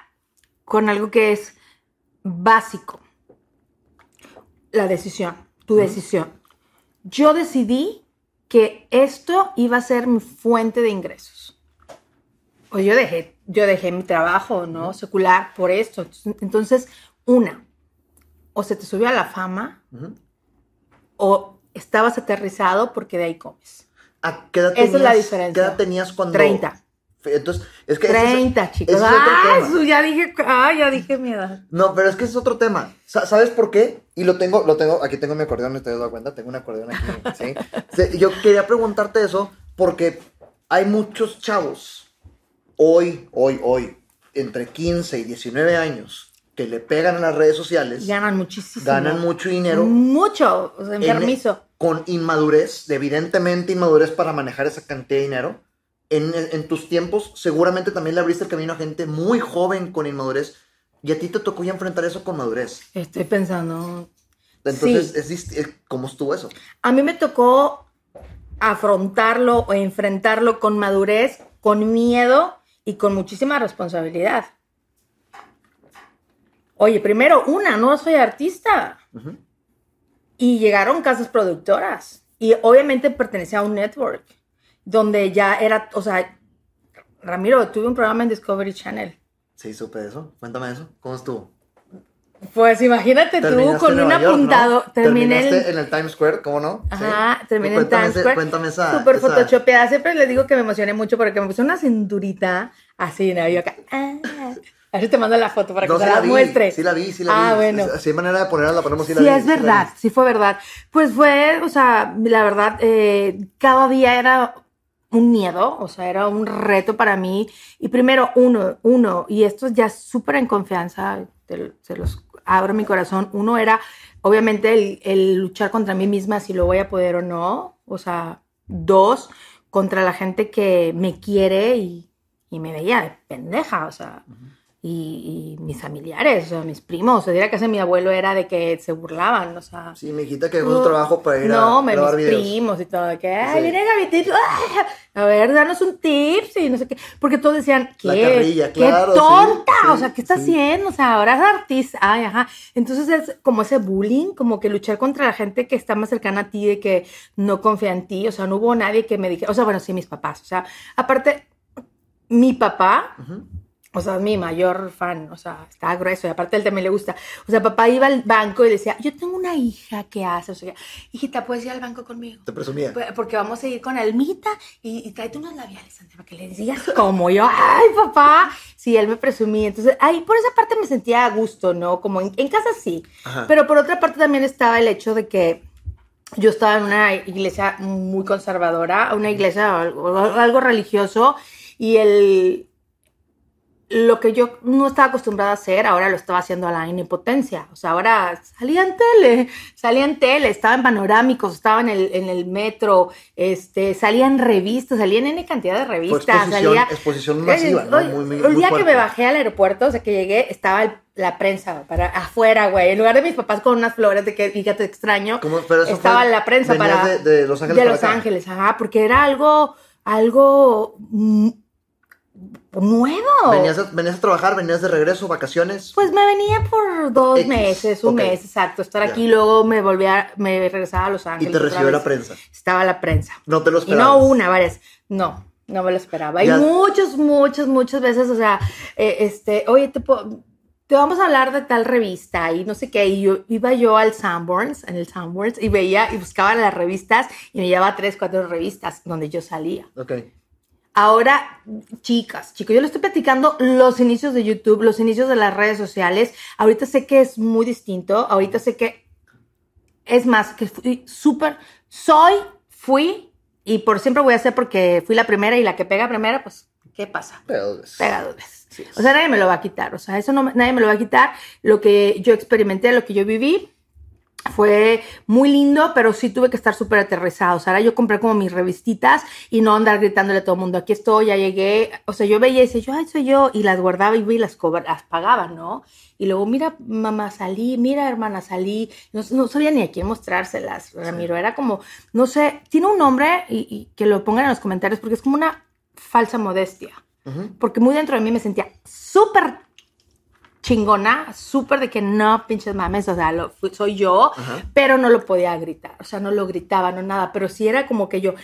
con algo que es básico. La decisión, tu decisión. Yo decidí que esto iba a ser mi fuente de ingresos. O yo dejé, yo dejé mi trabajo, ¿no? Secular por esto. Entonces, una, o se te subió a la fama o estabas aterrizado porque de ahí comes. ¿A qué edad Esa es la diferencia. ¿Qué edad tenías cuando...? 30. Entonces, es que... ese es- 30, chicos. es Ah, eso ya dije, ah, ya dije mi edad. No, pero es que ese es otro tema. Sa- ¿Sabes por qué? Y lo tengo, lo tengo, aquí tengo mi acordeón, ¿te has dado cuenta? Tengo un acordeón aquí, ¿sí? Sí, Yo quería preguntarte eso porque hay muchos chavos, hoy, hoy, hoy, entre 15 y 19 años, que le pegan a las redes sociales, Ganan muchísimo. ganan mucho dinero, Mucho, o sea, en- enfermizo. con inmadurez, evidentemente inmadurez para manejar esa cantidad de dinero. En, en tus tiempos, seguramente también le abriste el camino a gente muy joven con inmadurez. Y a ti te tocó ya enfrentar eso con madurez. Estoy pensando. Entonces, Sí. es es- ¿cómo estuvo eso? A mí me tocó afrontarlo o enfrentarlo con madurez, con miedo y con muchísima responsabilidad. Oye, primero, una, no soy artista. Ujú. Y llegaron casas productoras. Y obviamente pertenecía a un network. Donde ya era, o sea, Ramiro, tuve un programa en Discovery Channel. Sí, supe eso. Cuéntame eso. ¿Cómo estuvo? Pues imagínate tú con un Nueva York, ¿no? apuntado. Terminé Terminaste el- en el Times Square, ¿cómo no? Sí. Ajá, terminé en Times Square. Cuéntame esa. Súper esa- photoshopeada. Siempre les digo que me emocioné mucho porque me puse una cinturita así, ¿no? Yo acá. ah. A ver si te mando la foto para que No, sí la, vi, muestre. Sí la vi, sí la ah, vi. bueno. Si hay manera de ponerla, la ponemos, sí la Sí, vi. es verdad, sí fue verdad. Pues fue, o sea, la verdad, eh, cada día era un miedo, o sea, era un reto para mí. Y primero, uno, uno, y esto ya súper en confianza, te- se los abro mi corazón. Uno era, obviamente, el, el luchar contra mí misma, si lo voy a poder o no. O sea, dos, contra la gente que me quiere y, y me veía de pendeja, o sea. Y, y mis familiares, o sea, mis primos, o sea, dirá que ese mi abuelo era de que se burlaban, o sea. Sí, mi hijita que dejó su trabajo para ir No, a me, grabar mis videos. primos y todo, que, ay, Sí. viene Tips, ¡ah! a ver, danos un tips y no sé qué, porque todos decían, ¿qué? La carrilla, ¡Qué claro, sí, tonta! sí, o sea, ¿qué estás sí. haciendo? O sea, ahora es artista, ay, ajá. Entonces es como ese bullying, como que luchar contra la gente que está más cercana a ti, de que no confía en ti, o sea, no hubo nadie que me dijera, o sea, bueno, sí, mis papás, o sea, aparte, mi papá, Ujú. O sea, es mi mayor fan, o sea, está grueso y aparte a él también le gusta. O sea, papá iba al banco y decía, yo tengo una hija que hace, o sea, hijita, ¿puedes ir al banco conmigo? Te presumía. Pues, Porque vamos a ir con Almita y, y tráete unos labiales, Santi, para que le digas como yo, ay, papá. Sí, él me presumía. Entonces, ahí por esa parte me sentía a gusto, ¿no? Como en, en casa sí. Ajá. Pero por otra parte también estaba el hecho de que yo estaba en una iglesia muy conservadora, una iglesia algo, algo religioso y el lo que yo no estaba acostumbrada a hacer, ahora lo estaba haciendo a la impotencia. O sea, ahora salía en tele, salía en tele, estaba en panorámicos, estaba en el, en el metro, este, salía en revistas, salía en N cantidad de revistas, exposición, salía... exposición masiva, ¿no? Muy, muy, el muy día que me bajé al aeropuerto, o sea, que llegué, estaba el- la prensa para afuera, güey. En lugar de mis papás con unas flores de que, fíjate, extraño, estaba fue- la prensa para... de- de Los Ángeles De Los acá. Ángeles, ajá, porque era algo, algo mm, nuevo. ¿Venías a, venías a trabajar, venías de regreso, vacaciones. Pues me venía por dos X, meses, un ok. mes, exacto, estar Ya. aquí, luego me volvía, me regresaba a Los y Ángeles. te otra recibió la prensa. Estaba la prensa. No te lo Y esperabas. no una, varias. No, no me lo esperaba. Y Ya- muchas, muchas, muchas veces, o sea, eh, este, oye, te, po- te vamos a hablar de tal revista y no sé qué. Y yo iba yo al Sanborns, en el Sanborns, y veía y buscaba las revistas y me llevaba tres, cuatro revistas donde yo salía. Ok. Ahora, chicas, chicos, yo les estoy platicando los inicios de YouTube, los inicios de las redes sociales. Ahorita sé que es muy distinto. Ahorita sé que es más, que fui súper, soy, fui y por siempre voy a ser porque fui la primera y la que pega primera, pues, ¿qué pasa? Pega dos veces. Sí. O sea, nadie me lo va a quitar. O sea, eso no, nadie me lo va a quitar. Lo que yo experimenté, lo que yo viví. Fue muy lindo, pero sí tuve que estar súper aterrizado. O sea, ahora yo compré como mis revistitas y no andar gritándole a todo el mundo, aquí estoy, ya llegué. O sea, yo veía y decía, yo, ay, soy yo, y las guardaba y las, las pagaba, ¿no? Y luego, mira, mamá, salí, mira, hermana, salí. No, no sabía ni a quién mostrárselas, Ramiro. Era como, no sé, tiene un nombre y, que lo pongan en los comentarios porque es como una falsa modestia. Porque muy dentro de mí me sentía súper chingona, súper de que no, pinches mames, o sea, lo, soy yo, pero no lo podía gritar, o sea, no lo gritaba, no nada, pero sí era como que yo,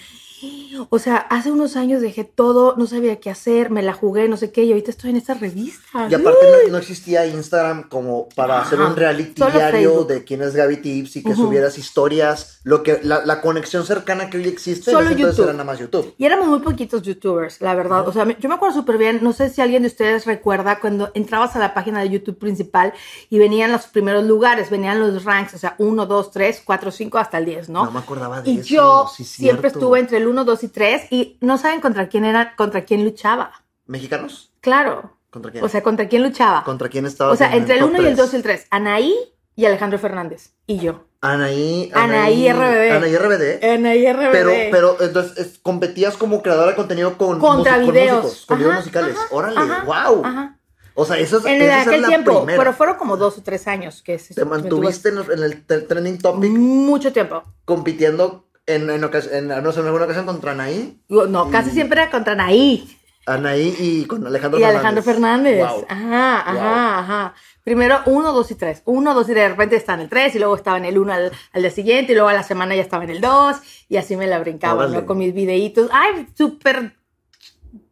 o sea, hace unos años dejé todo, no sabía qué hacer, me la jugué, no sé qué, y ahorita estoy en esta revista. Y aparte no, existía Instagram como para hacer un reality diario de quién es Gaby Tips y que subieras historias, lo que la, conexión cercana que hoy existe, Solo YouTube. era nada más YouTube. Y éramos muy poquitos youtubers, la verdad. O sea, yo me acuerdo súper bien, no sé si alguien de ustedes recuerda cuando entrabas a la página de YouTube principal y venían los primeros lugares, venían los ranks, o sea, 1, 2, 3, 4, 5 hasta el 10, ¿no? No me acordaba de y eso. Y yo siempre estuve entre el 1, 2 y 3 y no saben contra quién era, contra quién luchaba. ¿Mexicanos? Claro. ¿Contra quién? O sea, ¿contra quién luchaba? ¿Contra quién estaba? O sea, entre el 1 y el 2 y el 3. Anaí y Alejandro Fernández. Y yo. Anaí. Anaí, RBD. Anaí RBD. Anaí RBD. Pero, pero entonces competías como creadora de contenido con, Contra videos. con músicos, con videos musicales. Órale, wow. Ajá. O sea, eso es En aquel tiempo, pero fueron como dos o tres años que se Te mantuviste en el, trending topic. Mucho tiempo. Compitiendo en, en, en, no sé, en alguna ocasión contra Anaí. No, casi siempre era contra Anaí. Anaí y con Alejandro y Fernández. Alejandro Fernández. Ajá, ajá, ajá. Primero uno, dos y tres. Uno, dos y de repente estaba en el tres y luego estaba en el uno al, al día siguiente y luego a la semana ya estaba en el dos y así me la brincaba, ¿no? Con mis videitos. Ay, súper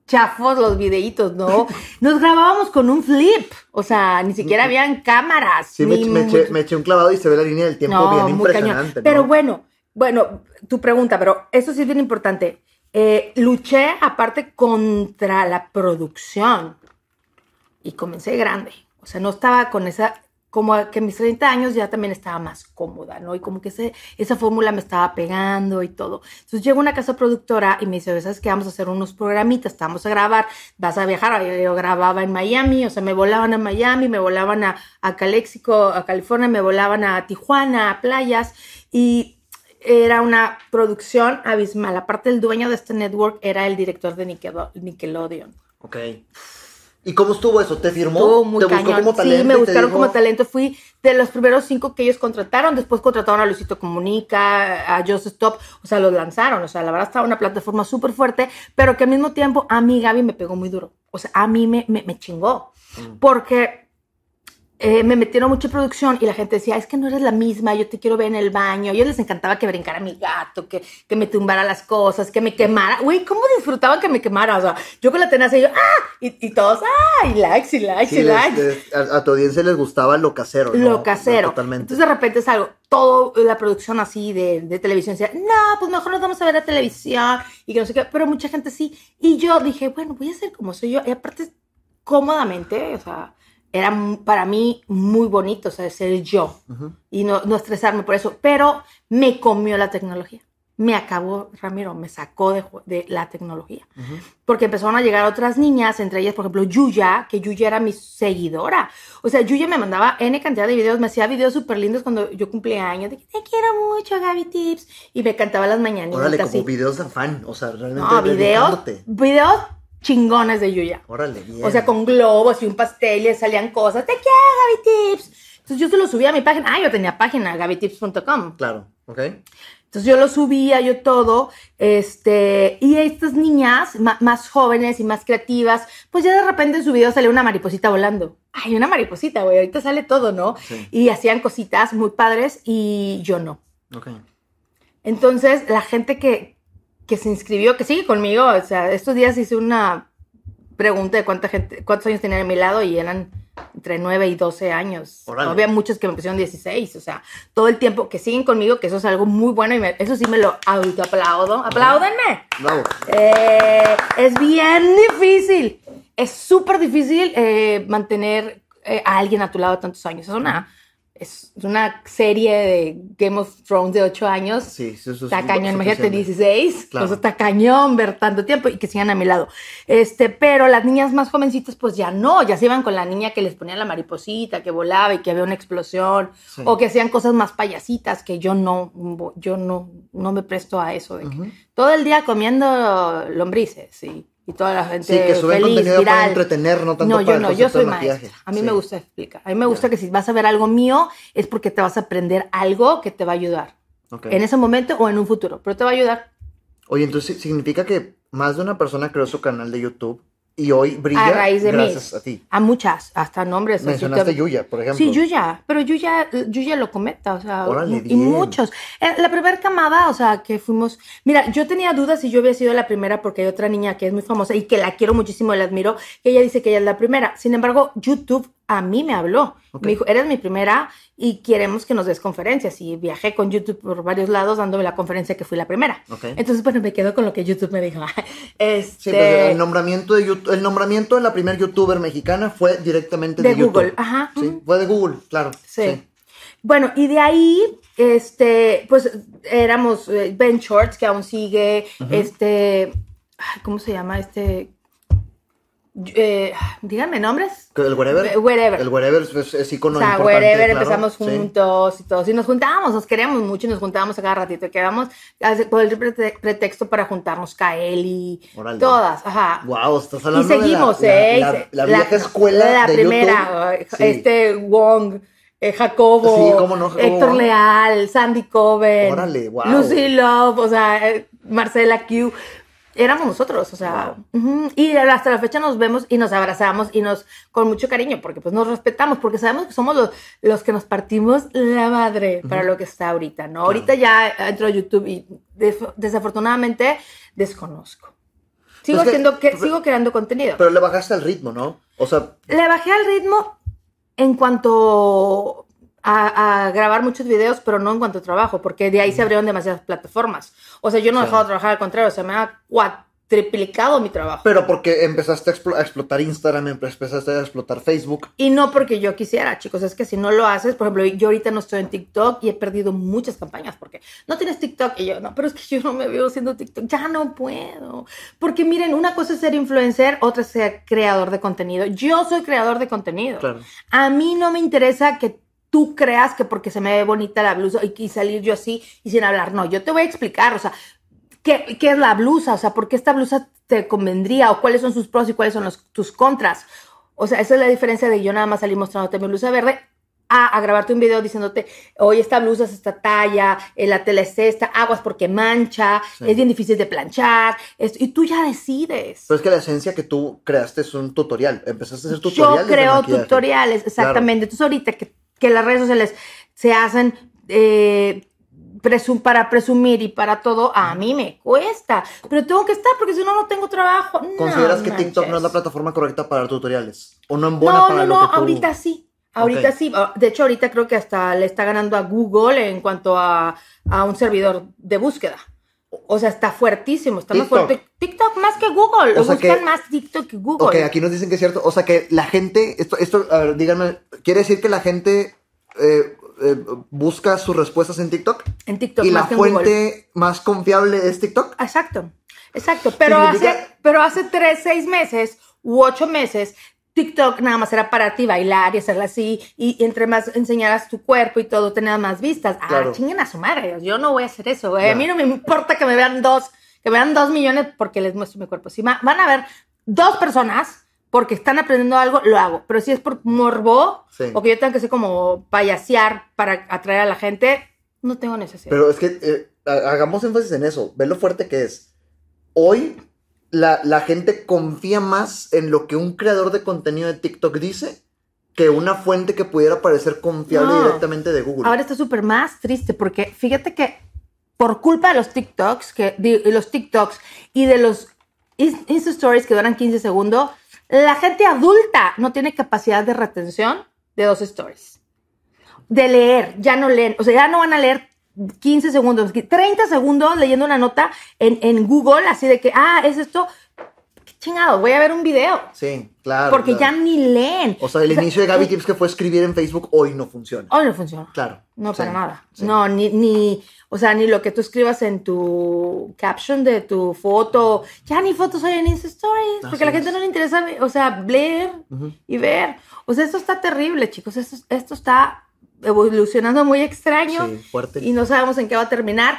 chafos los videitos, ¿no? Nos grabábamos con un flip, o sea, ni siquiera habían cámaras. Sí, me, me, eché, un clavado y se ve la línea del tiempo bien impresionante. Pero bueno, bueno, tu pregunta, pero eso sí es bien importante. Eh, luché aparte contra la producción y comencé grande. O sea, no estaba con esa, como que mis 30 años ya también estaba más cómoda, ¿no? Y como que esa fórmula me estaba pegando y todo. Entonces llego a una casa productora y me dice, ¿sabes qué? Vamos a hacer unos programitas, vamos a grabar, vas a viajar. Yo grababa en Miami, o sea, me volaban a Miami, me volaban a, a Calexico, a California, me volaban a Tijuana, a playas. Y era una producción abismal. Aparte, el dueño de este network era el director de Nickelodeon. Ok. ¿Y cómo estuvo eso? ¿Te firmó? muy ¿Te buscó como talento? Sí, me buscaron como talento. Fui de los primeros cinco que ellos contrataron. Después contrataron a Luisito Comunica, a Just Stop. O sea, los lanzaron. O sea, la verdad estaba una plataforma súper fuerte, pero que al mismo tiempo a mí Gaby me pegó muy duro. O sea, a mí me, me, chingó. Mm. Porque eh, me metieron mucha producción y la gente decía, es que no eres la misma, yo te quiero ver en el baño. A ellos les encantaba que brincara mi gato, que, que me tumbara las cosas, que me quemara. Güey, ¿cómo disfrutaban que me quemara? O sea, yo con la tenaza y yo, ¡ah! Y, todos, ¡ah! Y likes y likes y likes. a, tu audiencia les gustaba lo casero, ¿no? Lo casero. Totalmente. Entonces de repente es algo, todo la producción así de, de televisión decía, no, pues mejor nos vamos a ver la televisión y que no sé qué. Pero mucha gente sí. Y yo dije, bueno, voy a ser como soy yo. Y aparte, cómodamente, o sea era para mí muy bonito, o sea, ser yo y no, no, estresarme por eso, pero me comió la tecnología. Me acabó, Ramiro, me sacó de, de la tecnología. Porque empezaron a llegar otras niñas, entre ellas, por ejemplo, Yuya, que Yuya era mi seguidora. O sea, Yuya me mandaba N cantidad de videos, me hacía videos súper lindos cuando yo cumplía años, de que te quiero mucho, Gaby Tips, y me cantaba las mañanitas. Órale, como videos de fan, o sea, realmente. No, videos, videos chingones de Yuya. Órale, bien. O sea, con globos y un pastel y salían cosas. Te quiero, Gaby Tips. Entonces yo se lo subía a mi página. Ah, yo tenía página, gabytips.com. Claro, ok. Entonces yo lo subía, yo todo, este, y estas niñas más jóvenes y más creativas, pues ya de repente en su video salió una mariposita volando. Ay, una mariposita, güey, ahorita sale todo, ¿no? Sí. Y hacían cositas muy padres y yo no. Ok. Entonces la gente que, que se inscribió, que sigue conmigo. O sea, estos días hice una pregunta de cuánta gente, cuántos años tenían a mi lado y eran entre 9 y 12 años. Había muchos que me pusieron 16, o sea, todo el tiempo que siguen conmigo, que eso es algo muy bueno y eso sí me lo autoaplaudo. ¡Apláudenme! Bravo. Eh, es bien difícil. Es súper difícil eh, mantener eh, a alguien a tu lado tantos años. Es una es una serie de Game of Thrones de ocho años. Sí, eso es Está cañón, imagínate, suficiente. 16. Claro. Sea, está cañón ver tanto tiempo y que sigan a mi lado. Este, pero las niñas más jovencitas, pues ya no, ya se iban con la niña que les ponía la mariposita, que volaba y que había una explosión, Sí. o que hacían cosas más payasitas, que yo no, yo no, no me presto a eso. De que todo el día comiendo lombrices y, y toda la gente Sí, que suben feliz, contenido para viral. entretener, no tanto No, para yo no, yo soy maestra. A mí Sí. me gusta explicar. A mí me gusta que si vas a ver algo mío es porque te vas a aprender algo que te va a ayudar. Ok. En ese momento o en un futuro, pero te va a ayudar. Oye, entonces significa que más de una persona creó su canal de YouTube y hoy brilla A raíz de gracias a ti. A muchas, hasta nombres. Mencionaste te- Yuya, por ejemplo. Sí, Yuya, pero Yuya, Yuya lo comenta, o sea, Órale, y bien. muchos. Eh, La primera camada, o sea, que fuimos, mira, yo tenía dudas si yo había sido la primera porque hay otra niña que es muy famosa y que la quiero muchísimo, la admiro, que ella dice que ella es la primera. Sin embargo, YouTube a mí me habló, me dijo, eres mi primera y queremos que nos des conferencias. Y viajé con YouTube por varios lados dándome la conferencia que fui la primera. Entonces, bueno, me quedo con lo que YouTube me dijo. Este, Sí, pues el nombramiento de YouTube, el nombramiento de la primer youtuber mexicana fue directamente de, de Google, YouTube. ajá. Sí, fue de Google, claro. Sí. Bueno, y de ahí, este, pues éramos eh, Ben Shorts, que aún sigue, este, ay, ¿cómo se llama? Este, eh, díganme nombres. El wherever. Eh, Wherever. El wherever es, es, icono O sea, importante, wherever claro, empezamos sí. juntos y todos. Y nos juntábamos, nos queríamos mucho y nos juntábamos a cada ratito. Y quedamos por el prete- pretexto para juntarnos Kaeli, todas, ajá. Wow, estás Y hablando seguimos, de la, ¿eh? la, Y la- vieja escuela La de primera, YouTube. Sí. este Wong, eh, Jacobo, Sí, cómo no, Jacobo Héctor. Leal, Sandy Coven, Órale, guau. Lucy Love, o sea, eh, Marcela Q. Éramos nosotros, o sea, y hasta la fecha nos vemos y nos abrazamos y nos con mucho cariño, porque pues nos respetamos, porque sabemos que somos los, los que nos partimos la madre para lo que está ahorita, ¿no? Ahorita ya entro a YouTube y desafortunadamente desconozco. Sigo, Pues que- haciendo que, sigo creando contenido. Pero le bajaste el ritmo, ¿no? O sea, Le bajé al ritmo en cuanto a, a grabar muchos videos, pero no en cuanto a trabajo, porque de ahí se abrieron demasiadas plataformas. O sea, yo no he Sí. dejado de trabajar, al contrario, se me ha cuatriplicado mi trabajo. pero porque empezaste a, explo- a explotar Instagram, empezaste a explotar Facebook. y no porque yo quisiera, chicos, es que si no lo haces, por ejemplo, yo ahorita no estoy en TikTok y he perdido muchas campañas porque no tienes TikTok y yo no, pero es que yo no me veo haciendo TikTok, ya no puedo. Porque miren, una cosa es ser influencer, otra es ser creador de contenido. Yo soy creador de contenido. Claro. A mí no me interesa que tú creas que porque se me ve bonita la blusa y, y salir yo así y sin hablar. No, yo te voy a explicar, o sea, ¿qué, qué es la blusa? O sea, ¿por qué esta blusa te convendría? ¿O cuáles son sus pros y cuáles son los, tus contras? O sea, esa es la diferencia de yo nada más salir mostrándote mi blusa verde a, a grabarte un video diciéndote, oye, esta blusa es esta talla, eh, la tela es esta, aguas porque mancha, Sí. es bien difícil de planchar, esto, y tú ya decides. Pero es que la esencia que tú creaste es un tutorial. Empezaste a hacer Yo tutoriales. de creo tutoriales, exactamente. Entonces ahorita que, que las redes sociales se hacen eh, presum- para presumir y para todo, a mí me cuesta. Pero tengo que estar porque si no, no tengo trabajo. No ¿Consideras que TikTok no es la plataforma correcta para tutoriales? ¿O no en buena No, para no, lo no, que tú... ahorita sí. Ahorita sí. Ah, De hecho, ahorita creo que hasta le está ganando a Google en cuanto a, a un servidor de búsqueda. O sea, está fuertísimo, está más TikTok. fuerte. TikTok más que Google. O sea Buscan que- más TikTok que Google. Ok, aquí nos dicen que es cierto. O sea que la gente, esto, esto, a ver, díganme, ¿quiere decir que la gente eh, eh, busca sus respuestas en TikTok? En TikTok y más la que en Google. fuente más confiable es TikTok. Exacto, exacto. Pero, hace, pero hace tres, seis meses u ocho meses, TikTok nada más era para ti bailar y hacerla así. Y, y entre más enseñaras tu cuerpo y todo, tenías más vistas. Ah, Claro. chinguen a su madre. Yo no voy a hacer eso, güey. A mí no me importa que me vean dos, que me vean dos millones porque les muestro mi cuerpo. Si van a ver dos personas porque están aprendiendo algo, lo hago. Pero si es por morbo Sí. o que yo tengo que ser como payasear para atraer a la gente, no tengo necesidad. Pero es que eh, ha- hagamos énfasis en eso. Ve lo fuerte que es. Hoy la, la gente confía más en lo que un creador de contenido de TikTok dice que una fuente que pudiera parecer confiable No. directamente de Google. Ahora está súper más triste porque fíjate que por culpa de los TikToks, que, de, los TikToks y de los Ins- Insta Stories que duran 15 segundos, la gente adulta no tiene capacidad de retención de dos stories. De leer, ya no leen, o sea, ya no van a leer 15 segundos, 30 segundos leyendo una nota en, en Google, así de que, ah, es esto. chingado, voy a ver un video. Sí, claro. Porque claro. ya ni leen. O sea, el inicio de Gaby Tips que fue escribir en Facebook hoy no funciona. Hoy no funciona. Claro. No, sí, para nada. sí. No, ni, ni, o sea, ni lo que tú escribas en tu caption de tu foto. Ya ni fotos hay en Insta Stories, porque a la gente no le interesa, o sea, leer y ver. O sea, esto está terrible, chicos. Esto, esto está evolucionando muy extraño Sí, fuerte. y no sabemos en qué va a terminar.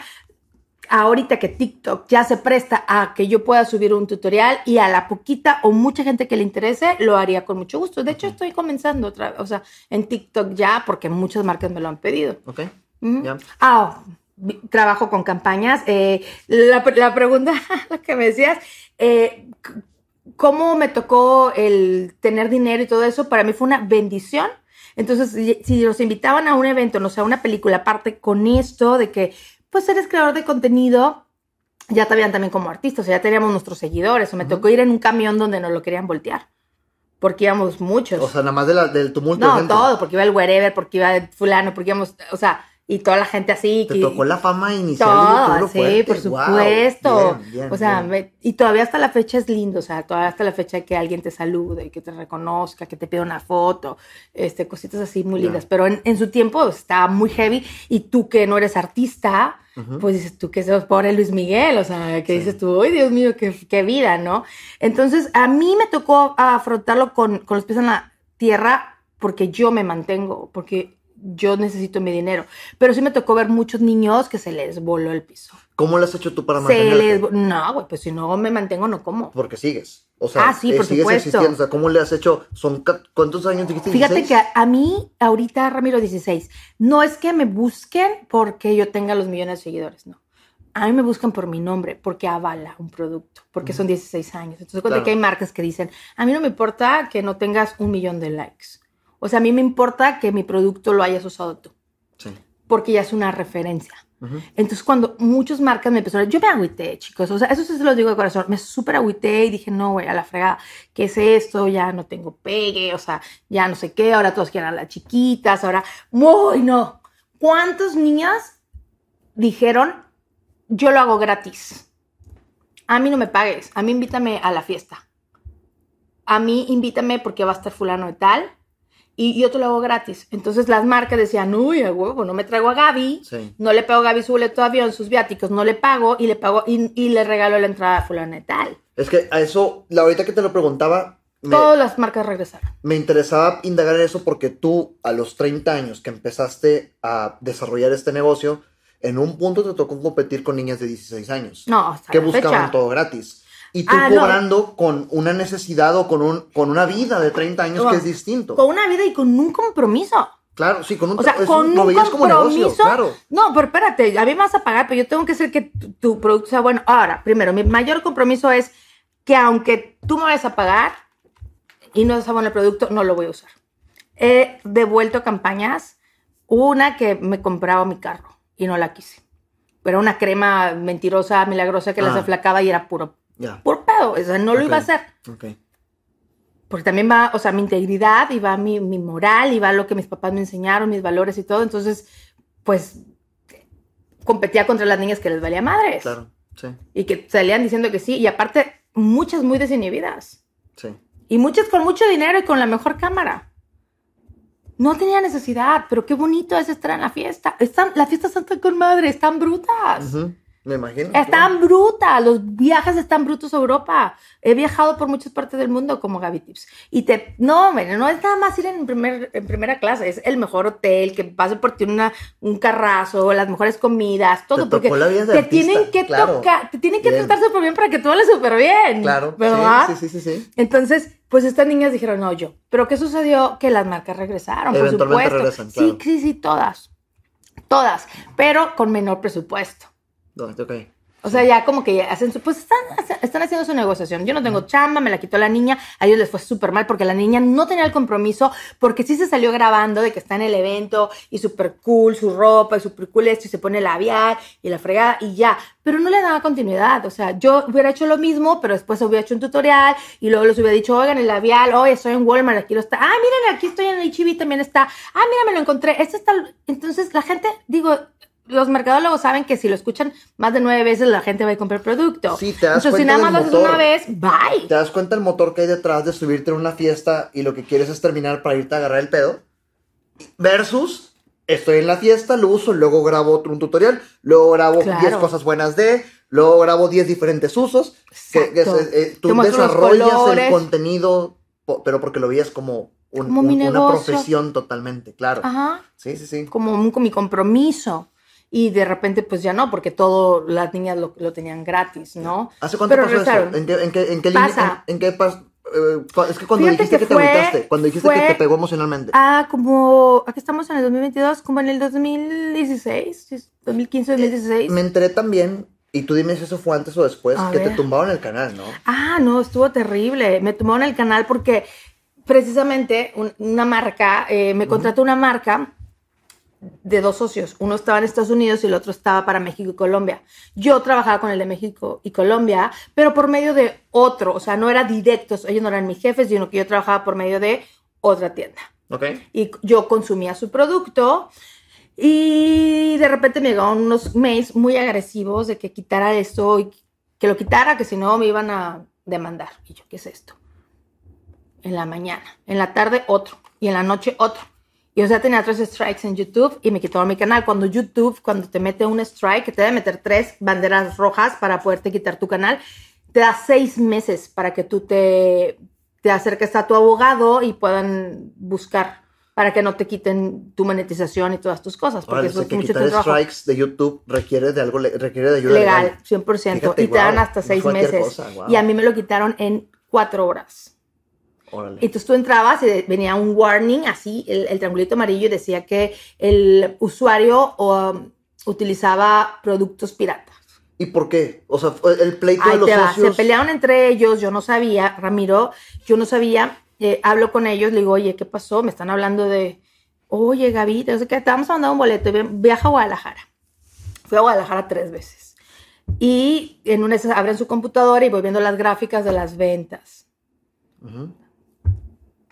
Ahorita que TikTok ya se presta a que yo pueda subir un tutorial y a la poquita o mucha gente que le interese, lo haría con mucho gusto. De hecho, estoy comenzando otra vez, o sea, en TikTok ya, porque muchas marcas me lo han pedido. Ok. Ujú. Ya. Ah, trabajo con campañas. Eh, la, la pregunta, la que me decías, eh, ¿cómo me tocó el tener dinero y todo eso? Para mí fue una bendición. Entonces, si, si los invitaban a un evento, no sé, a una película, aparte con esto de que, pues eres creador de contenido, ya te veían también como artista, o sea, ya teníamos nuestros seguidores, o me Ujú. tocó ir en un camión donde nos lo querían voltear, porque íbamos muchos. O sea, nada más de la- del tumulto de no, gente. todo, porque iba el wherever, porque iba el fulano, porque íbamos, o sea, y toda la gente así. Te que- tocó la fama inicial de todo, YouTube, sí, fuerte. por supuesto. bien, bien, o sea, me- y todavía hasta la fecha es lindo, o sea, todavía hasta la fecha que alguien te salude, que te reconozca, que te pida una foto, este, cositas así muy lindas. Pero en, en su tiempo estaba muy heavy y tú que no eres artista, pues dices tú que sos pobre Luis Miguel, o sea, que Sí. dices tú, ¡ay, Dios mío, qué, qué vida, ¿no? Entonces, a mí me tocó afrontarlo con, con los pies en la tierra porque yo me mantengo, porque yo necesito mi dinero. Pero sí me tocó ver muchos niños que se les voló el piso. ¿Cómo lo has hecho tú para Se mantenerte? les... No, güey, pues si no me mantengo, no como. Porque sigues. O sea, Ah, sí, eh, por sigues supuesto. existiendo. O sea, ¿cómo le has hecho? Son ¿Cuántos años dijiste? Fíjate 16? que a, a mí, ahorita, Ramiro 16, no es que me busquen porque yo tenga los millones de seguidores, no. A mí me buscan por mi nombre, porque avala un producto, porque son 16 años. Entonces, cuenta Claro. que hay marcas que dicen, a mí no me importa que no tengas un millón de likes. O sea, a mí me importa que mi producto lo hayas usado tú, Sí. porque ya es una referencia. Entonces, cuando muchas marcas me empezaron, yo me agüité, chicos, o sea, eso sí se lo digo de corazón, me súper agüité y dije, no, güey, a la fregada, ¿qué es esto? Ya no tengo pegue, o sea, ya no sé qué, ahora todos quieren a las chiquitas, ahora, muy no. ¿Cuántas niñas dijeron, yo lo hago gratis? A mí no me pagues, a mí invítame a la fiesta. A mí invítame porque va a estar fulano de tal y yo te lo hago gratis. Entonces las marcas decían, uy, a huevo, no me traigo a Gaby, Sí. no le pago a Gaby su boleto de avión, sus viáticos, no le pago y le pago y, y le regalo la entrada a fulano de tal. Es que a eso, la ahorita que te lo preguntaba, me, Todas las marcas regresaron. me interesaba indagar en eso porque tú, a los 30 años que empezaste a desarrollar este negocio, en un punto te tocó competir con niñas de 16 años. No, hasta que la buscaban fecha. todo gratis. Y tú Ah, no. cobrando con una necesidad o con, un, con una vida de 30 años No. que es distinto. Con una vida y con un compromiso. Claro, sí, con un O sea, con lo un veías como negocio, compromiso. claro. No, pero espérate, a mí me vas a pagar, pero yo tengo que hacer que tu, tu producto sea bueno. Ahora, primero, mi mayor compromiso es que aunque tú me vayas a pagar y no sea bueno el producto, no lo voy a usar. He devuelto campañas. Una que me compraba mi carro y no la quise. Pero una crema mentirosa, milagrosa que las Ah. aflacaba y era puro, Puro pedo. O sea, no lo iba a hacer. Ok. Porque también va, o sea, mi integridad y va mi, mi moral y va lo que mis papás me enseñaron, mis valores y todo. Entonces, pues, competía contra las niñas que les valía madres. Claro, sí, Y que salían diciendo que sí. Y aparte, muchas muy desinhibidas. sí. Y muchas con mucho dinero y con la mejor cámara. No tenía necesidad, pero qué bonito es estar en la fiesta. Están, las fiestas están con madre, están brutas. Ujú, Me imagino. Están brutas, los viajes están brutos a Europa. He viajado por muchas partes del mundo como Gaby Tips. Y te, no, hombre, no es nada más ir en, primer, en primera clase, es el mejor hotel, que pase por ti una, un carrazo, las mejores comidas, todo. Te porque tocó la vida de te artista, tienen que claro. tocar, te tienen que Bien. tratar súper bien para que tú hables súper bien. Claro, ¿verdad? sí, sí, sí, sí. Entonces, pues estas niñas dijeron, no, yo. Pero ¿qué sucedió? Que las marcas regresaron, por supuesto. regresan, claro. Sí, sí, sí, todas. Todas. Pero con menor presupuesto. No, ok. O sea, ya como que ya hacen su, pues están, están haciendo su negociación. Yo no tengo chamba, me la quitó la niña, a ellos les fue súper mal porque la niña no tenía el compromiso, porque sí se salió grabando de que está en el evento y súper cool su ropa y súper cool esto y se pone labial y la fregada y ya, pero no le daba continuidad. O sea, yo hubiera hecho lo mismo, pero después hubiera hecho un tutorial y luego les hubiera dicho, oigan, el labial, oye, estoy en Walmart, aquí lo está. Ah, miren, aquí estoy en HB también está. Ah, mira, me lo encontré. Esto está. Entonces la gente, digo, los mercadólogos saben que si lo escuchan más de nueve veces la gente va a comprar producto. Sí, te das Entonces, si cuenta nada más lo haces motor. una vez, bye. ¿Te das cuenta el motor que hay detrás de subirte en una fiesta y lo que quieres es terminar para irte a agarrar el pedo? Versus, estoy en la fiesta, lo uso, luego grabo otro un tutorial, luego grabo Claro. 10 cosas buenas de, luego grabo 10 diferentes usos. Que, que es- eh, tú desarrollas el contenido, pero porque lo veías como, un- Como un- una profesión totalmente, claro. Ajá. Sí, sí, sí. como un, con mi compromiso. Y de repente, pues ya no, porque todo las niñas lo, lo tenían gratis, ¿no? ¿Hace cuánto Pero pasó eso? ¿En qué, en qué, en qué Pasa. en- en qué pas- eh, es que cuando Fíjate dijiste que que, te agüitaste, cuando dijiste que te pegó emocionalmente. Ah, como, aquí estamos en el 2022, como en el 2016, 2015, 2016. Me enteré también, y tú dime si eso fue antes o después, A que te tumbaron el canal, ¿no? Ah, no, estuvo terrible. Me tomaron el canal porque precisamente un- una marca, eh, me contrató una marca de dos socios. Uno estaba en Estados Unidos y el otro estaba para México y Colombia. Yo trabajaba con el de México y Colombia, pero por medio de otro, o sea, no era directos, ellos no eran mis jefes, sino que yo trabajaba por medio de otra tienda. Ok. y yo consumía su producto y de repente me llegaron unos mails muy agresivos de que quitara esto y que lo quitara, que si no me iban a demandar. Y yo, ¿qué es esto? En la mañana, en la tarde otro y en la noche otro. Y o sea, tenía tres strikes en YouTube y me quitaron mi canal. Cuando YouTube, cuando te mete un strike, que te debe meter tres banderas rojas para poderte quitar tu canal, te da seis meses para que tú te, te acerques a tu abogado y puedan buscar para que no te quiten tu monetización y todas tus cosas, porque Órale, eso es que mucho quitar strikes de YouTube requiere de algo, requiere de ayuda legal. legal, 100%, Fíjate, y te dan hasta seis meses. cosa, guau. Y a mí me lo quitaron en cuatro horas. Órale. Entonces tú entrabas y venía un warning así, el, el triangulito amarillo decía que el usuario um, utilizaba productos piratas. ¿Y por qué? O sea, el pleito de Ahí los te va, se socios. pelearon entre ellos, yo no sabía, Ramiro, yo no sabía, eh, hablo con ellos, le digo, oye, ¿qué pasó? Me están hablando de, oye, Gaby, te vamos a mandar un boleto, viaja a Guadalajara. Fui a Guadalajara tres veces. Y en una se abren su computadora y voy viendo las gráficas de las ventas. Ujú.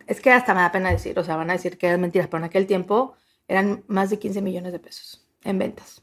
Es que hasta me da pena decir, o sea, van a decir que eran mentiras, pero en aquel tiempo eran más de 15 millones de pesos en ventas.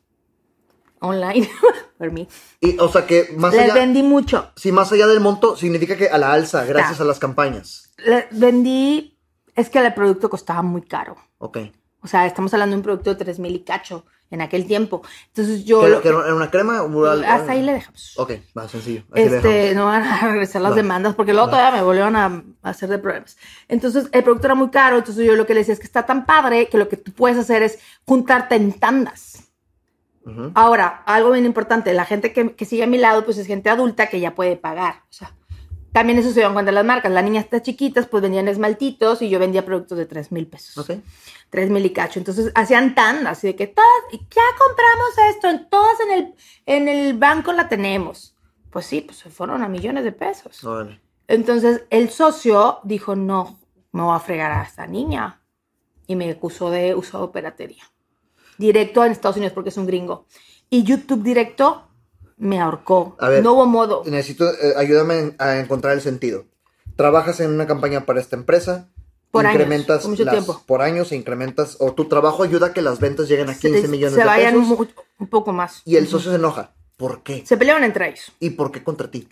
Online, por mí. Y, o sea, que más Les allá, vendí mucho. si más allá del monto, significa que a la alza, gracias a las campañas. Le vendí, es que el producto costaba muy caro. Ok. O sea, estamos hablando de un producto de 3 mil y cacho en aquel tiempo. Entonces yo... ¿Que, era una crema? o algo? hasta ahí le dejamos. Ok, va, sencillo. Así Este, no van a regresar las Va. demandas porque luego Va. todavía me volvieron a, a hacer de problemas. Entonces, el producto era muy caro, entonces yo lo que le decía es que está tan padre que lo que tú puedes hacer es juntarte en tandas. Ahora, algo bien importante, la gente que, que sigue a mi lado, pues es gente adulta que ya puede pagar. O sea, también eso se dieron cuenta las marcas. Las niñas estas chiquitas, pues vendían esmaltitos y yo vendía productos de 3 mil pesos. Ok. 3 mil y cacho. Entonces hacían tan así de que todas, y ya compramos esto, en todas en el, en el banco la tenemos. Pues sí, pues se fueron a millones de pesos. Órale. Entonces el socio dijo, no, me voy a fregar a esta niña. Y me acusó de uso de piratería. Directo en Estados Unidos porque es un gringo. Y YouTube directo me ahorcó. A ver, no hubo modo. Necesito, eh, ayúdame a encontrar el sentido. Trabajas en una campaña para esta empresa. Por años, incrementas por mucho las- tiempo. por años e incrementas, o tu trabajo ayuda a que las ventas lleguen a 15 se, millones se de vayan pesos. mu- un poco más. Y el socio se enoja. ¿Por qué? Se pelearon entre ellos. ¿Y por qué contra ti?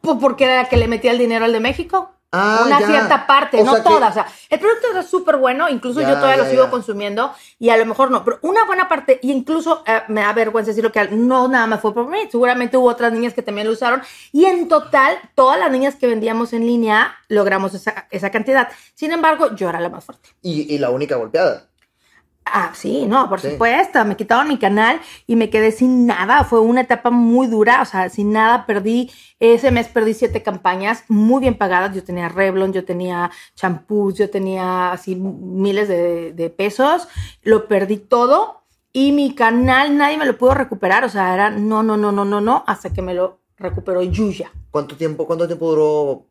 Pues porque era la que le metía el dinero al de México. Ah, una ya. cierta parte, O no sea que- toda. O sea, el producto era súper bueno, incluso Ya, yo todavía ya, lo sigo consumiendo y a lo mejor no, pero una buena parte, y incluso eh, me da vergüenza decirlo que no nada más fue por mí, seguramente hubo otras niñas que también lo usaron y en total, todas las niñas que vendíamos en línea logramos esa, esa cantidad. Sin embargo, yo era la más fuerte. Y, y la única golpeada. Ah, sí, no, por Sí. supuesto. Me quitaron mi canal y me quedé sin nada. Fue una etapa muy dura, o sea, sin nada. Perdí, ese mes perdí siete campañas muy bien pagadas. Yo tenía Revlon, yo tenía champús, yo tenía así miles de, de pesos. Lo perdí todo y mi canal nadie me lo pudo recuperar. O sea, era no, no, no, no, no, no, hasta que me lo recuperó Yuya. ¿Cuánto tiempo, cuánto tiempo duró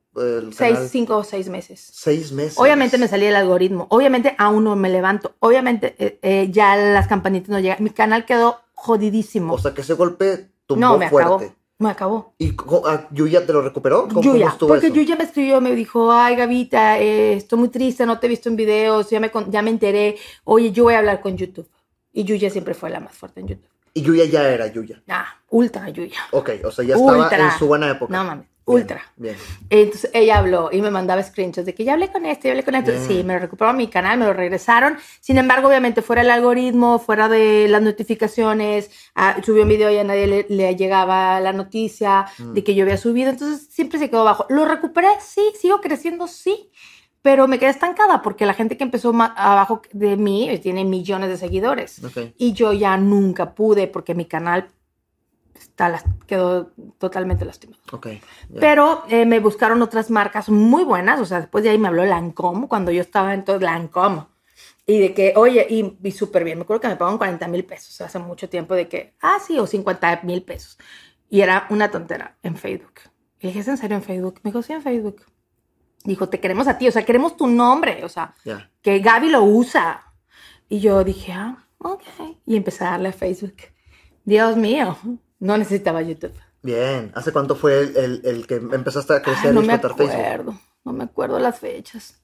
Seis, cinco o seis meses. Seis meses. Obviamente me salía el algoritmo. Obviamente aún no me levanto. Obviamente eh, eh, ya las campanitas no llegan. Mi canal quedó jodidísimo. O sea que ese golpe tumbó no, me fuerte. acabó. Me acabó. ¿Y a Yuya te lo recuperó? ¿Cómo, Yuya, porque eso? Yuya me escribió, me dijo, ay Gavita, eh, estoy muy triste, no te he visto en videos, ya me, ya me enteré, oye, yo voy a hablar con YouTube. Y Yuya siempre fue la más fuerte en YouTube. Y Yuya ya era Yuya. Ah, ultra Yuya. Ok, o sea, ya estaba Ultra. en su buena época. No mames, ultra. Bien. Entonces ella habló y me mandaba screenshots de que ya hablé con esto, ya hablé con esto. Bien. Sí, me lo recuperaron mi canal, me lo regresaron. Sin embargo, obviamente, fuera el algoritmo, fuera de las notificaciones, ah, subió un video y a nadie le, le llegaba la noticia Mm. de que yo había subido. Entonces siempre se quedó bajo. Lo recuperé, sí, sigo creciendo, sí. Pero me quedé estancada porque la gente que empezó abajo de mí eh, tiene millones de seguidores. Ok. Y yo ya nunca pude porque mi canal está, las- quedó totalmente lastimado. Ok. ya. Pero eh, me buscaron otras marcas muy buenas, o sea, después de ahí me habló Lancome, cuando yo estaba en todo Lancome. Y de que, oye, y, y súper bien, me acuerdo que me pagaron 40 mil pesos hace mucho tiempo, de que, ah, sí, o 50 mil pesos. Y era una tontera en Facebook. Y dije, ¿es en serio en Facebook? Me dijo, sí, en Facebook. Dijo, te queremos a ti, o sea, queremos tu nombre, o sea, Ya. que Gaby lo usa. Y yo dije, ah, ok. Y empecé a darle a Facebook. Dios mío, no necesitaba YouTube. Bien. ¿Hace cuánto fue el, el- el que empezaste a crecer Ay, no y me explotar Facebook? acuerdo, no me acuerdo las fechas.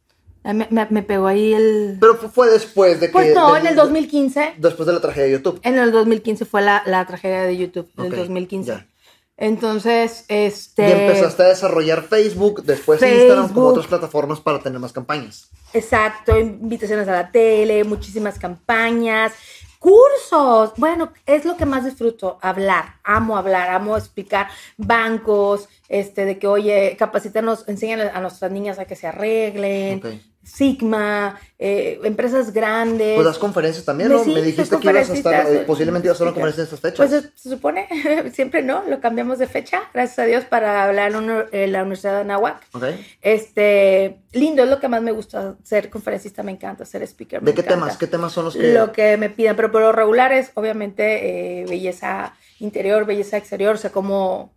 Ay, Me, me- me pegó ahí el... Pero fu- fue después de que. Pues no, de- en el 2015. Después de la tragedia de YouTube. En el 2015 fue la, la tragedia de YouTube, en el 2015. ya. Entonces, este... Y empezaste a desarrollar Facebook, después Instagram, como Facebook. otras plataformas para tener más campañas. Exacto, invitaciones a la tele, muchísimas campañas, cursos. Bueno, es lo que más disfruto, hablar. Amo hablar, amo explicar bancos, este, de que, oye, capacítanos, enseñan a nuestras niñas a que se arreglen. Sigma, eh, empresas grandes. Pues das conferencias también, ¿no? Me dijiste que ibas a estar, conferencista, eh, posiblemente ibas a hacer una conferencia en estas fechas. Pues se, supone, siempre no, lo cambiamos de fecha, gracias a Dios, para hablar en, la Universidad de Anáhuac. Ok. Este, lindo, es lo que más me gusta, ser conferencista me encanta, ser speaker. me ¿De qué encanta. temas? ¿Qué temas son los que...? Lo que me pidan, pero por lo regular es obviamente eh, belleza interior, belleza exterior, o sea, cómo,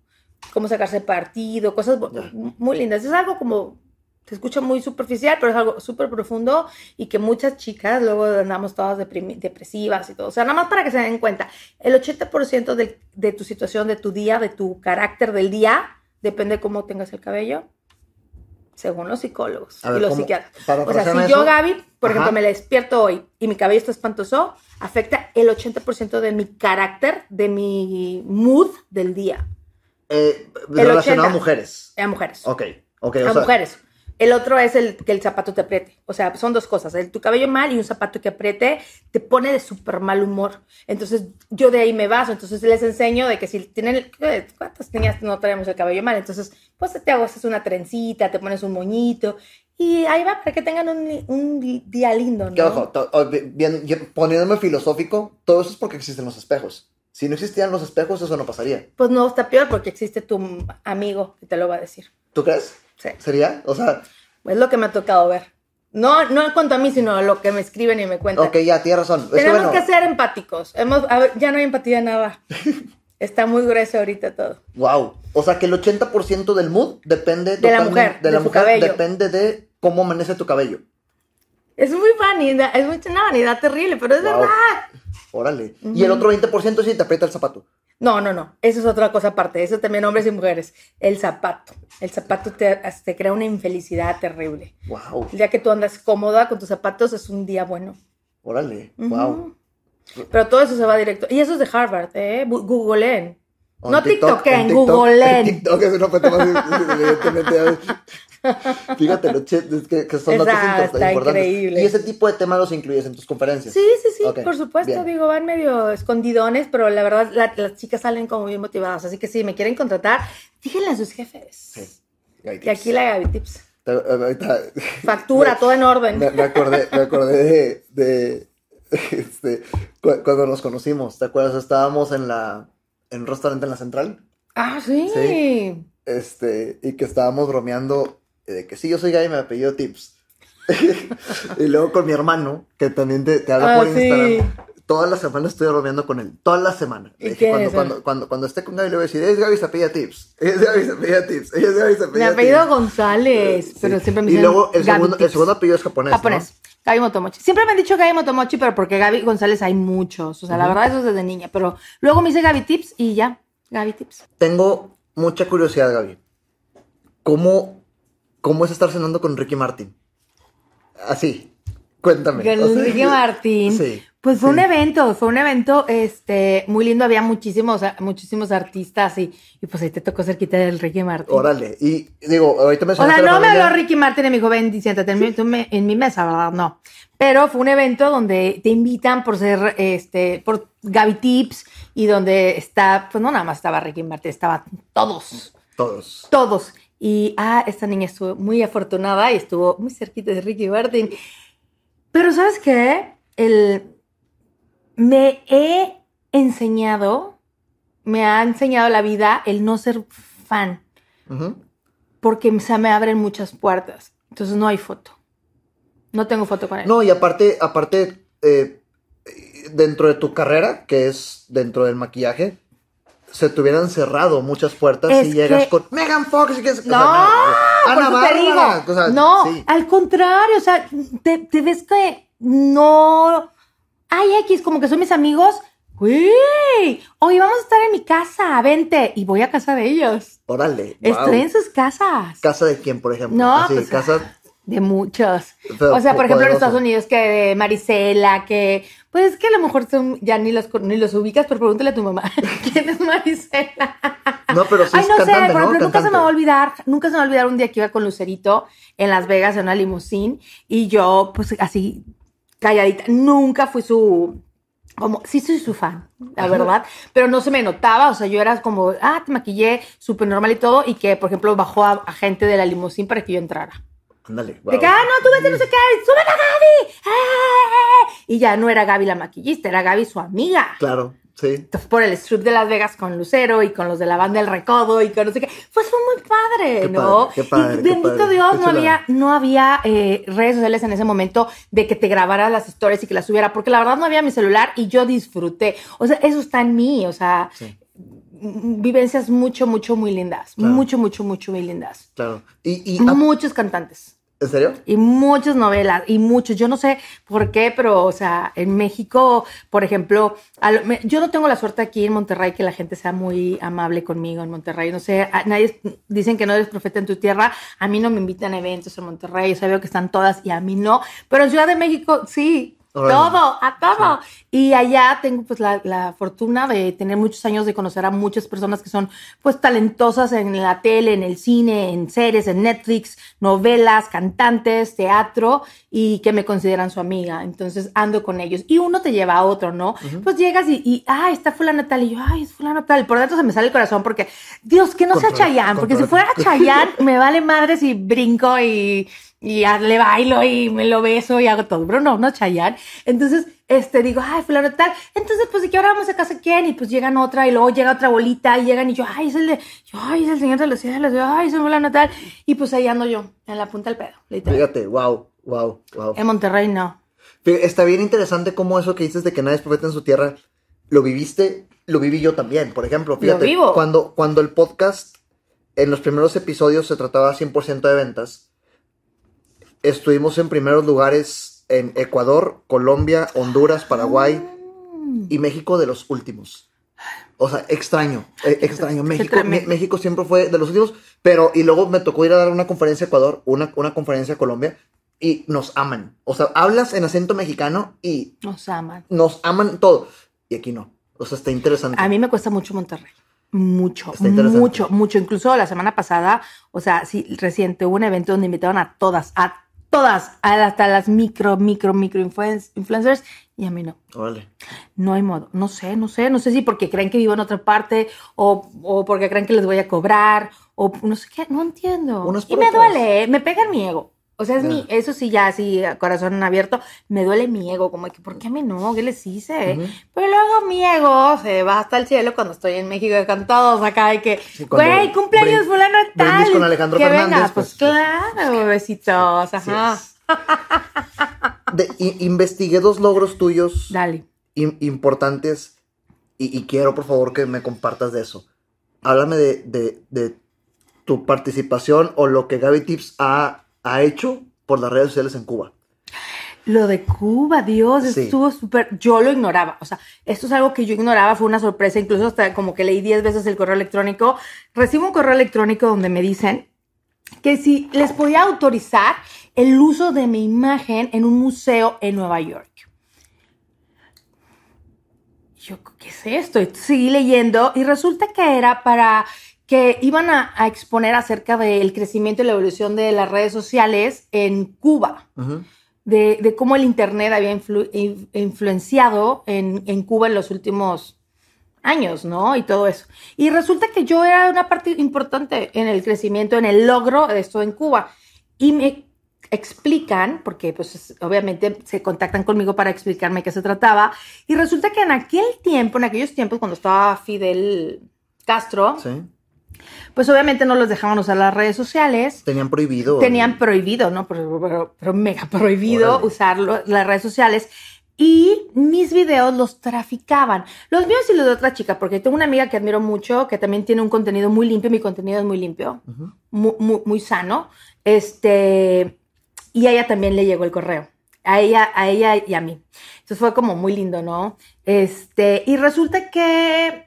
cómo sacarse partido, cosas muy lindas. Es algo como, se escucha muy superficial, pero es algo súper profundo y que muchas chicas luego andamos todas depresivas y todo. O sea, nada más para que se den cuenta, el 80% de, de tu situación, de tu día, de tu carácter del día, depende de cómo tengas el cabello, según los psicólogos ver, y los ¿cómo? psiquiatras. Para O sea, si yo, Gaby, por Ajá. ejemplo, me despierto hoy y mi cabello está espantoso, afecta el 80% de mi carácter, de mi mood del día. Eh, El relacionado a 80. mujeres. A mujeres. Ok, ok. o a sea, mujeres. El otro es el que el zapato te apriete. O sea, son dos cosas. El, tu cabello mal y un zapato que apriete te pone de súper mal humor. Entonces, yo de ahí me baso. Entonces, les enseño de que si tienen... ¿qué? ¿Cuántas niñas no tenemos el cabello mal? Entonces, pues te haces una trencita, te pones un moñito. Y ahí va, para que tengan un, un día lindo, ¿no? Que ojo, to- o- bien- bien- poniéndome filosófico, todo eso es porque existen los espejos. Si no existieran los espejos, eso no pasaría. Pues no, está peor porque existe tu amigo que te lo va a decir. ¿Tú crees? Sí. ¿Sería? O sea, Es lo que me ha tocado ver. No, no en cuanto a mí, sino lo que me escriben y me cuentan. ok, ya, tienes razón. Tenemos bueno, que ser empáticos. Hemos, a ver, ya no hay empatía nada. Está muy grueso ahorita todo. Wow. O sea, que el 80% del mood depende De la mujer, de la de mujer cabello. depende de cómo amanece tu cabello. Es muy vanidad, es mucha una vanidad terrible, pero es Wow. verdad. Órale. Y el otro 20% sí te aprieta el zapato. No, no, no. Eso es otra cosa aparte. Eso también hombres y mujeres. El zapato. El zapato te, te crea una infelicidad terrible. Wow. El día que tú andas cómoda con tus zapatos es un día bueno. Órale. Wow. Pero todo eso se va directo. Y eso es de Harvard, ¿eh? Googleen. No TikTok, en TikTok, googleen. en TikTok es una foto más evidentemente. Fíjate, lo che- es que, que son Esa datos está importantes. increíble. Y ese tipo de temas los incluyes en tus conferencias. Sí, sí, sí, por supuesto. bien. Digo, van medio escondidones, pero la verdad la- las chicas salen como bien motivadas. Así que si me quieren contratar, díganle a sus jefes. Sí. Tips. aquí la Gaby Tips. Ahorita- Factura, todo en orden. Me, me acordé, me acordé de, de, este, cu- cuando nos conocimos. ¿Te acuerdas? Estábamos en la en un restaurante en la central. Ah, sí. Sí. Este, y que estábamos bromeando de que sí, yo soy gay y me apellido Tips. y luego con mi hermano, que también te, te habla Ah, por sí. Instagram. Toda la semana estoy bromeando con él. Toda la semana. ¿Y Le dije, cuando, cuando, cuando, cuando esté con Gaby le voy a decir, es Gaby se apellida Tips. Es Gaby se apellida Tips. Es Gaby se Mi apellido Tips. González, Sí. pero siempre me Y dicen luego el Gaby segundo, el Tips. segundo apellido es japonés. ¿no? Gaby Motomochi. Siempre me han dicho Gaby Motomochi, pero porque Gaby González hay muchos. O sea, la verdad eso es desde niña. Pero luego me dice Gaby Tips y ya. Gaby Tips. Tengo mucha curiosidad, Gaby. ¿Cómo, cómo es estar cenando con Ricky Martin? Así. Cuéntame. Con O sea, Ricky Martin. Sí. Pues fue sí. un evento, fue un evento este, muy lindo, había muchísimos, muchísimos artistas y, y pues ahí te tocó cerquita del Ricky Martin. Órale. Y digo, ahorita O mencionaste sea, no me habló Ricky Martin y me dijo, ven, siéntate en mi, tú me- en mi mesa, ¿verdad? No. Pero fue un evento donde te invitan por ser, este, por Gaby Tips y donde está, pues no nada más estaba Ricky Martin, estaban todos, Todos. todos. Y, ah, esta niña estuvo muy afortunada y estuvo muy cerquita de Ricky Martin. Pero, ¿sabes qué? El, me he enseñado, me ha enseñado la vida el no ser fan porque se me abren muchas puertas. Entonces no hay foto. No tengo foto con él. No, y aparte, aparte, eh, dentro de tu carrera, que es dentro del maquillaje, se te hubieran cerrado muchas puertas Es y llegas que- con Megan Fox y que es. o sea, No, Ana por eso te Bárbara, digo. o sea, no, sí. al contrario, o sea, te, te ves que no. Ay, X, como que son mis amigos. Güey, hoy vamos a estar en mi casa, vente. Y voy a casa de ellos. Órale. Estoy wow. en sus casas. ¿Casa de quién, por ejemplo? No, Así, pues, casa. De muchos. Pero o sea, por po- ejemplo, en. Estados Unidos, que de Marisela, que. Pues es que a lo mejor son, ya ni los, ni los ubicas, pero pregúntale a tu mamá. ¿Quién es Marisela? No, pero sí Ay, no sé, por ¿no? ejemplo, nunca se me va a olvidar, nunca se me va a olvidar un día que iba con Lucerito en Las Vegas en una limusín y yo, pues así, calladita, nunca fui su. Como, sí soy su fan, la Ajá. verdad, pero no se me notaba, o sea, yo era como, ah, te maquillé súper normal y todo, y que, por ejemplo, bajó a, a gente de la limusín para que yo entrara. Ándale. De wow. que, ah, no, tú vete, no sé qué, sube a Gaby. ¡Ah! Y ya no era Gaby la maquillista, era Gaby su amiga. Claro, sí. Por el strip de Las Vegas con Lucero y con los de la banda El Recodo y con no sé qué. Pues fue muy padre, Qué ¿no? padre, qué padre, y qué bendito padre, Dios, no había, no había eh, redes sociales en ese momento de que te grabara las historias y que las subiera, porque la verdad no había mi celular y yo disfruté. O sea, eso está en mí, o sea, Sí. vivencias mucho, mucho, muy lindas. Claro. Mucho, mucho, mucho, muy lindas. Claro. Y, y Muchos cantantes. ¿En serio? Y muchas novelas, y muchos. Yo no sé por qué, pero, o sea, en México, por ejemplo, yo no tengo la suerte aquí en Monterrey que la gente sea muy amable conmigo en Monterrey. No sé, nadie dicen que no eres profeta en tu tierra. A mí no me invitan a eventos en Monterrey. O sea, veo que están todas y a mí no. Pero en Ciudad de México, sí. Órale. Todo, a todo. Y allá tengo pues la, la fortuna de tener muchos años de conocer a muchas personas que son pues talentosas en la tele, en el cine, en series, en Netflix, novelas, cantantes, teatro y que me consideran su amiga. Entonces ando con ellos. Y uno te lleva a otro, ¿no? Pues llegas y, y, ay, está fulana tal. Y yo, ay, es fulana tal. Por dentro se me sale el corazón porque, Dios, que no sea Control, Chayanne. Porque si fuera Chayanne, me vale madre si brinco y, y le bailo y me lo beso y hago todo. Pero no, no Chayanne. Entonces, este, digo, ay, fulano tal. Entonces, pues, ¿de qué ahora vamos a casa quién? Y pues llegan otra y luego llega otra bolita y llegan y yo, ay, es el de, yo, ay, es el señor de los cielos, yo, ay, es el fulano tal. Y pues ahí ando yo, en la punta del pedo, literal. Fíjate, wow, wow, wow. En Monterrey no. Fíjate, Está bien interesante cómo eso que dices de que nadie es profeta en su tierra, lo viviste, lo viví yo también. Por ejemplo, fíjate, vivo. Cuando, cuando el podcast en los primeros episodios se trataba 100% de ventas, estuvimos en primeros lugares en Ecuador, Colombia, Honduras, Paraguay Mm. y México de los últimos. O sea, extraño, eh, extraño. México, México siempre fue de los últimos, pero y luego me tocó ir a dar una conferencia a Ecuador, una, una conferencia a Colombia y nos aman. O sea, hablas en acento mexicano y Nos aman. nos aman todo. Y aquí no. O sea, está interesante. A mí me cuesta mucho Monterrey. Mucho, mucho, mucho. Incluso la semana pasada, o sea, sí, reciente hubo un evento donde invitaron a todas, a todas, hasta las micro, micro, micro influen- influencers, y a mí no. Órale. No hay modo. No sé, no sé, no sé si porque creen que vivo en otra parte o, o porque creen que les voy a cobrar o no sé qué, no entiendo. Y me duele, me pega en mi ego. O sea, es mi, eso sí, ya así, corazón abierto, me duele mi ego, como que, ¿por qué a mí no? ¿Qué les hice? Ujú. Pero luego mi ego se va hasta el cielo cuando estoy en México con todos acá y que, Sí, güey, cumpleaños brin- fulano de tal. con Alejandro que Fernández, venga, pues, pues, claro, besitos, ajá. De- investigué dos logros tuyos Dale. importantes y, y quiero por favor que me compartas de eso. Háblame de, de- de tu participación o lo que Gaby Tips ha, ha hecho por las redes sociales en Cuba. Lo de Cuba, Dios, Sí. estuvo súper. Yo lo ignoraba. O sea, esto es algo que yo ignoraba, fue una sorpresa. Incluso hasta como que leí 10 veces el correo electrónico. Recibo un correo electrónico donde me dicen que si les podía autorizar el uso de mi imagen en un museo en Nueva York. Yo, ¿qué es esto? Y seguí leyendo y resulta que era para que iban a, a exponer acerca del crecimiento y la evolución de las redes sociales en Cuba. De, de cómo el Internet había influ- in- influenciado en, en Cuba en los últimos años, ¿no? Y todo eso. Y resulta que yo era una parte importante en el crecimiento, en el logro de esto en Cuba. Y me explican, porque pues es- obviamente se contactan conmigo para explicarme qué se trataba, y resulta que en aquel tiempo, en aquellos tiempos cuando estaba Fidel Castro, Sí. Pues obviamente no los dejaban usar las redes sociales, Tenían prohibido. tenían prohibido, ¿no? Pero, pero- pero mega prohibido Órale. usar lo- las redes sociales. Y mis videos los traficaban. Los míos y los de otra chica, porque tengo una amiga que admiro mucho, que también tiene un contenido muy limpio. Mi contenido es muy limpio, Ujú. muy, muy, muy sano. Este, y a ella también le llegó el correo. A ella, a ella y a mí. Entonces fue como muy lindo, ¿no? Este, y resulta que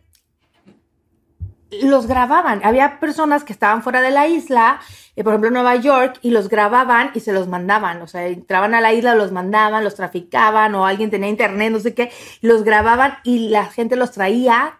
los grababan. Había personas que estaban fuera de la isla, eh, por ejemplo Nueva York, y los grababan y se los mandaban. O sea, entraban a la isla, los mandaban, los traficaban, o alguien tenía internet, no sé qué, los grababan y la gente los traía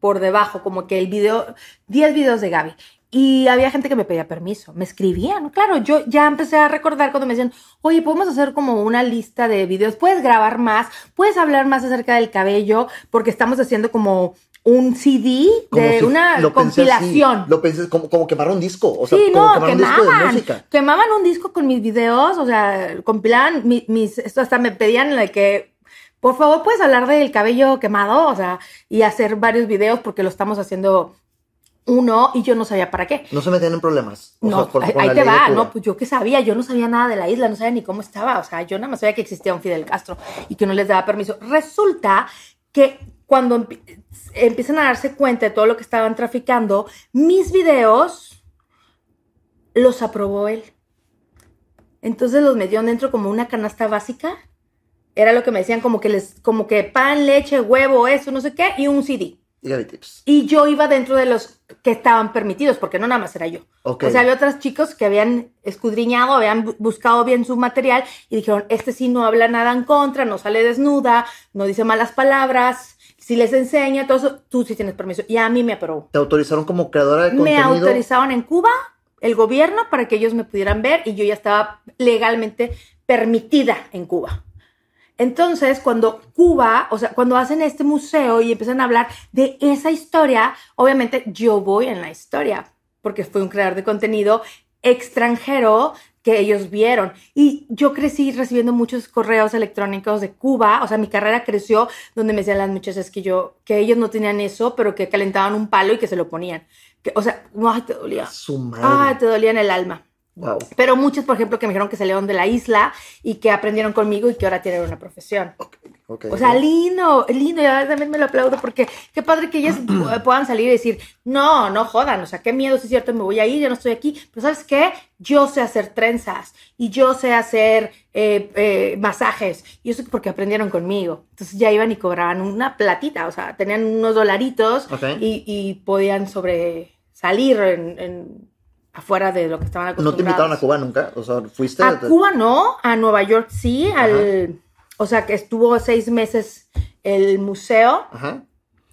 por debajo, como que el video, 10 videos de Gaby. Y había gente que me pedía permiso, me escribían, claro, yo ya empecé a recordar cuando me decían, oye, podemos hacer como una lista de videos, puedes grabar más, puedes hablar más acerca del cabello, porque estamos haciendo como un CD de si- una lo así, compilación. lo pensé como, como quemar un disco. O sea, sí, como no, quemar un disco de quemaban, música. quemaban un disco con mis videos, o sea, compilaban mi- mis, esto hasta me pedían que, por favor, puedes hablar del cabello quemado, o sea, y hacer varios videos porque lo estamos haciendo uno y yo no sabía para qué. No se metían en problemas. O No, sea, por- ahí, ahí te va, no, pues yo qué sabía, yo no sabía nada de la isla, no sabía ni cómo estaba, o sea, yo nada más sabía que existía un Fidel Castro y que no les daba permiso. Resulta que cuando empiezan a darse cuenta de todo lo que estaban traficando, mis videos los aprobó él. Entonces los metieron dentro como una canasta básica. Era lo que me decían, como que les, como que pan, leche, huevo, eso, no sé qué, y un CD. Y Gaby Tips. Y yo iba dentro de los que estaban permitidos, porque no nada más era yo. Ok. O sea, había otros chicos que habían escudriñado, habían bu- buscado bien su material y dijeron, este sí no habla nada en contra, no sale desnuda, no dice malas palabras, si les enseña, todo eso, tú sí tienes permiso. Y a mí me aprobó. Te autorizaron como creadora de Me contenido. autorizaron en Cuba, el gobierno, para que ellos me pudieran ver y yo ya estaba legalmente permitida en Cuba. Entonces, cuando Cuba, o sea, cuando hacen este museo y empiezan a hablar de esa historia, obviamente yo voy en la historia, porque fui un creador de contenido extranjero que ellos vieron. Y yo crecí recibiendo muchos correos electrónicos de Cuba, o sea, mi carrera creció donde me decían las muchachas que yo, que ellos no tenían eso, pero que calentaban un palo y que se lo ponían. Que, o sea, ay, te dolía. Su madre. Ay, te dolía en el alma. Wow. Pero muchos, por ejemplo, que me dijeron que salieron de la isla y que aprendieron conmigo y que ahora tienen una profesión. Ok. O sea, lindo, lindo, y ahora también me lo aplaudo porque qué padre que ellas pu- puedan salir y decir, no, no jodan, o sea, qué miedo, si es cierto, me voy a ir, ya no estoy aquí, pero ¿sabes qué? Yo sé hacer trenzas y yo sé hacer eh, eh, masajes, y eso porque aprendieron conmigo. Entonces ya iban y cobraban una platita, o sea, tenían unos dolaritos y, y podían sobresalir en, en- afuera de lo que estaban ¿No acostumbrados. te invitaron a Cuba nunca? O sea, fuiste. A Cuba no, a Nueva York sí, al, o sea que estuvo seis meses el museo, Ajá.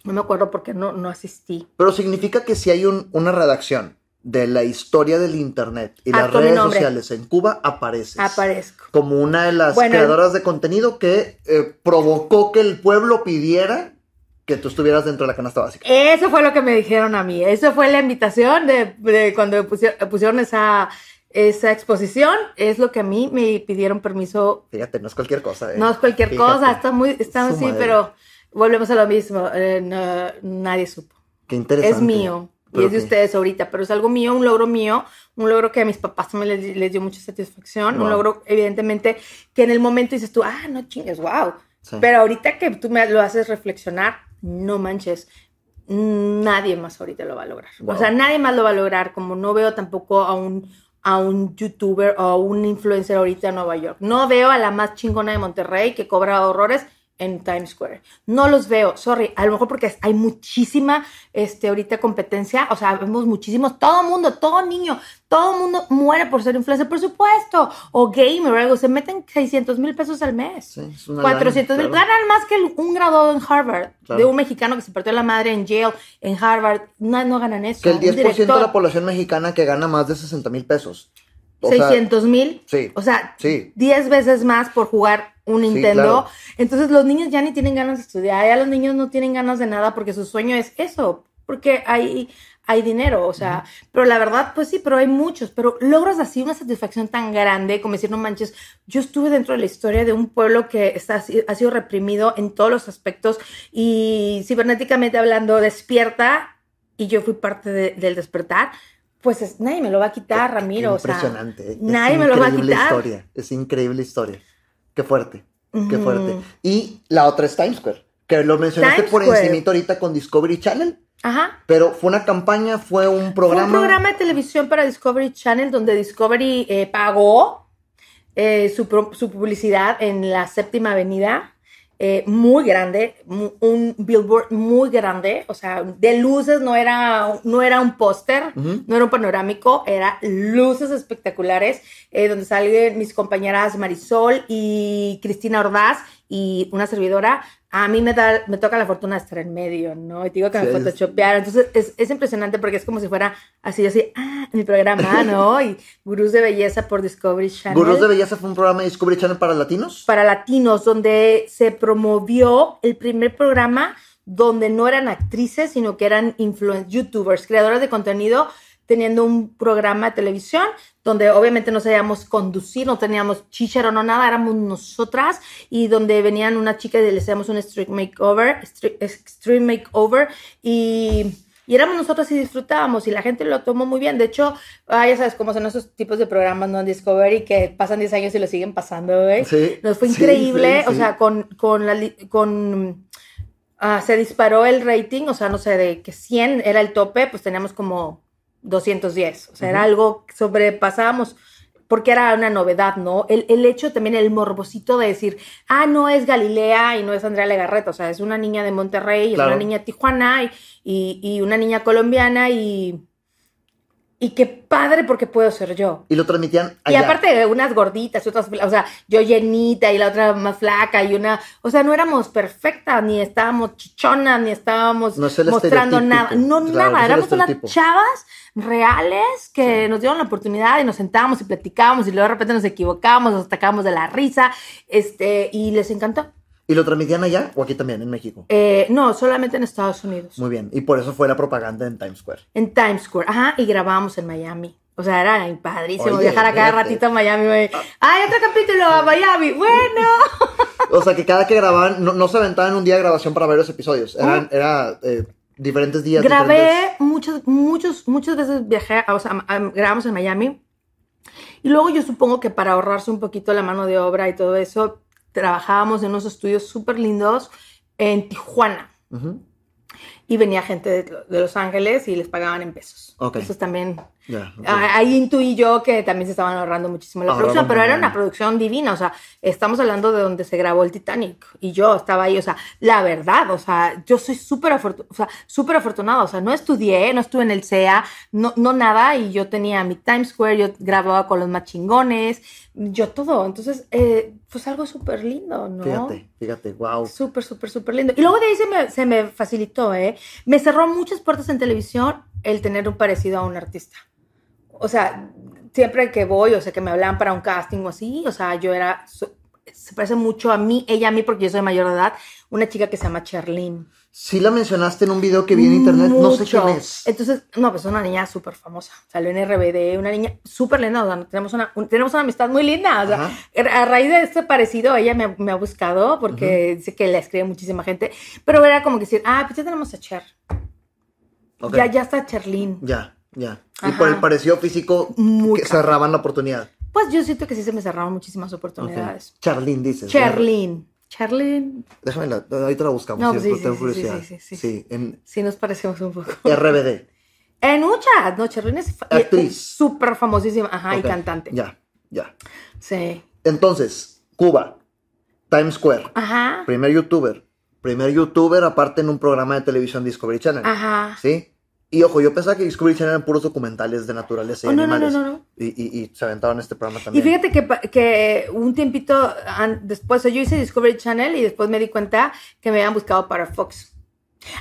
no me acuerdo porque no, no asistí. Pero significa que si hay un- una redacción de la historia del internet y Ah, las redes sociales en Cuba, apareces. Aparezco. Como una de las Bueno, creadoras de contenido que eh, provocó que el pueblo pidiera que tú estuvieras dentro de la canasta básica. Eso fue lo que me dijeron a mí, eso fue la invitación de, de cuando pusieron, pusieron esa, esa exposición, es lo que a mí me pidieron permiso, Fíjate, no es cualquier cosa. eh. no es cualquier Fíjate. cosa, está muy, está así, pero volvemos a lo mismo, eh, no- nadie supo. Qué interesante. Es mío. Y es de que- ustedes ahorita, pero es algo mío, un logro mío, un logro que a mis papás también les, les dio mucha satisfacción, Wow. un logro evidentemente que en el momento dices tú, ah, no chingues, wow. Sí. Pero ahorita que tú me lo haces reflexionar, no manches, nadie más ahorita lo va a lograr. Wow. O sea, nadie más lo va a lograr, como no veo tampoco a un, a un youtuber o un influencer ahorita en Nueva York. No veo a la más chingona de Monterrey que cobra horrores en Times Square. No los veo, sorry, a lo mejor porque hay muchísima este, ahorita competencia, o sea, vemos muchísimos, todo mundo, todo niño, todo mundo muere por ser influencer, por supuesto, o gamer o algo, se meten 600 mil pesos al mes, Sí, es una 400 mil, claro. ganan más que un graduado en Harvard, Claro. de un mexicano que se partió la madre en Yale, en Harvard, no, no ganan eso. Que el un 10% de la población mexicana que gana más de 60 mil pesos. O sea, 600 mil, sí, o sea, sí. 10 veces más por jugar un Nintendo. claro. Entonces los niños ya ni tienen ganas de estudiar, ya los niños no tienen ganas de nada porque su sueño es eso, porque hay, hay dinero, o sea, pero la verdad, pues sí, pero hay muchos, pero logras así una satisfacción tan grande como decir, no manches, yo estuve dentro de la historia de un pueblo que está, ha sido reprimido en todos los aspectos y cibernéticamente hablando despierta y yo fui parte de- del despertar. Pues es- nadie me lo va a quitar, Ramiro. o sea, Impresionante. ¿eh? nadie me lo va a increíble quitar. historia. Es increíble historia. Qué fuerte. Qué Ujú. fuerte. Y la otra es Times Square. Que lo mencionaste Times por encimito ahorita con Discovery Channel. Ajá. Pero fue una campaña, fue un programa. Fue un programa de televisión para Discovery Channel donde Discovery eh, pagó eh, su, su publicidad en la séptima avenida. Eh, muy grande, un billboard muy grande, o sea, de luces, no era, no era un póster, no era un panorámico, era luces espectaculares, eh, donde salen mis compañeras Marisol y Cristina Ordaz y una servidora. A mí me, da, me toca la fortuna de estar en medio, ¿no? Y te digo que Sí, me photoshopearon. Entonces es, es impresionante porque es como si fuera así, así, ah, mi programa, ¿no? Y Gurús de Belleza por Discovery Channel Gurús de Belleza fue un programa de Discovery Channel para latinos. para latinos, donde se promovió el primer programa donde no eran actrices, sino que eran influen- youtubers, creadores de contenido, teniendo un programa de televisión donde obviamente no sabíamos conducir, no teníamos chichero, no nada, éramos nosotras y donde venían una chica y le hacíamos un street makeover, street- extreme makeover y, y éramos nosotras y disfrutábamos y la gente lo tomó muy bien. De hecho, ah, ya sabes cómo son esos tipos de programas, ¿no? En Discovery que pasan 10 años y lo siguen pasando, güey. Sí. Nos fue increíble, sí, o sea, con, con la con ah, se disparó el rating, o sea, no sé, de que 100 era el tope, pues teníamos como 210, o sea, era algo que sobrepasábamos porque era una novedad, ¿no? El, el hecho también, el morbosito de decir, ah, no es Galilea y no es Andrea Legarreta, o sea, es una niña de Monterrey, es Claro. una niña de Tijuana y, y, y una niña colombiana y, y qué padre porque puedo ser yo. Y lo transmitían Y aparte unas gorditas y otras, o sea, yo llenita y la otra más flaca y una, o sea, no éramos perfectas, ni estábamos chichonas, ni estábamos No es mostrando nada, no Claro, no nada, es el éramos unas chavas reales que nos dieron la oportunidad y nos sentábamos y platicábamos y luego de repente nos equivocábamos, nos atacábamos de la risa, este, y les encantó. ¿Y lo transmitían allá o aquí también, en México? Eh, no, solamente en Estados Unidos, Muy bien. Y por eso fue la propaganda en Times Square. en Times Square, ajá, y grabábamos en Miami. O sea, era padrísimo Oye, viajar a cada ratito a Miami. güey. ¡Ay, otro capítulo a Miami! ¡Bueno! O sea, que cada que grababan, no, no se aventaban un día de grabación para varios episodios. Eran, era eh, diferentes días. Grabé diferentes- muchos, muchos, muchas veces viajé, o sea, grabamos en Miami. Y luego yo supongo que para ahorrarse un poquito la mano de obra y todo eso, trabajábamos en unos estudios súper lindos en Tijuana. Y venía gente de, de Los Ángeles y les pagaban en pesos. Ok. Eso también. Ya. ok. ah, Ahí intuí yo que también se estaban ahorrando muchísimo la Ahorraban producción, pero era una producción divina. O sea, estamos hablando de donde se grabó el Titanic y yo estaba ahí. O sea, la verdad, o sea, yo soy súper afortu- o sea, afortunada. O sea, no estudié, no estuve en el CEA, no, no nada. Y yo tenía mi Times Square, yo grababa con los más chingones, yo todo. Entonces, eh, pues algo súper lindo, ¿no? Fíjate, fíjate, wow. Súper, súper, súper lindo. Y luego de ahí se me, se me facilitó, ¿eh? Me cerró muchas puertas en televisión el tener un parecido a un artista. O sea, siempre que voy, o sea, que me hablan para un casting o así, o sea, yo era, se parece mucho a mí, ella a mí, porque yo soy mayor de edad, una chica que se llama Charlene. Sí la mencionaste en un video que vi en internet, no sé Mucho. quién es. Entonces, no, pues es una niña súper famosa. Salió en RBD, una niña súper linda. O sea, tenemos una, un- tenemos una amistad muy linda. O sea, Ajá. a raíz de este parecido, ella me, me ha buscado porque dice que le escribe muchísima gente. Pero era como que decir, ah, pues ya tenemos a Cher. Ya, ya está Cherlyn. Ya, ya. Y por el parecido físico Muy que cerraban la oportunidad. Pues yo siento que sí se me cerraron muchísimas oportunidades. Charlene dices. Cherlyn. Cherlyn. Déjame la, ahorita la buscamos. No, sí, sí, sí, tengo sí, curiosidad. sí, sí, sí. Sí, en Sí nos parecemos un poco. RBD. En muchas. No, Cherlyn es Actriz. súper famosísima. Ajá, y cantante. Ya, ya. Sí. Entonces, Cuba. Times Square. Ajá. Primer youtuber. Primer youtuber aparte en un programa de televisión Discovery Channel. Ajá. ¿Sí? Y ojo, yo pensaba que Discovery Channel eran puros documentales de naturaleza y Oh, no, animales. no, no, no. Y, y- y se aventaban este programa Y también. fíjate que, un tiempito después, yo hice Discovery Channel y después me di cuenta que me habían buscado para Fox.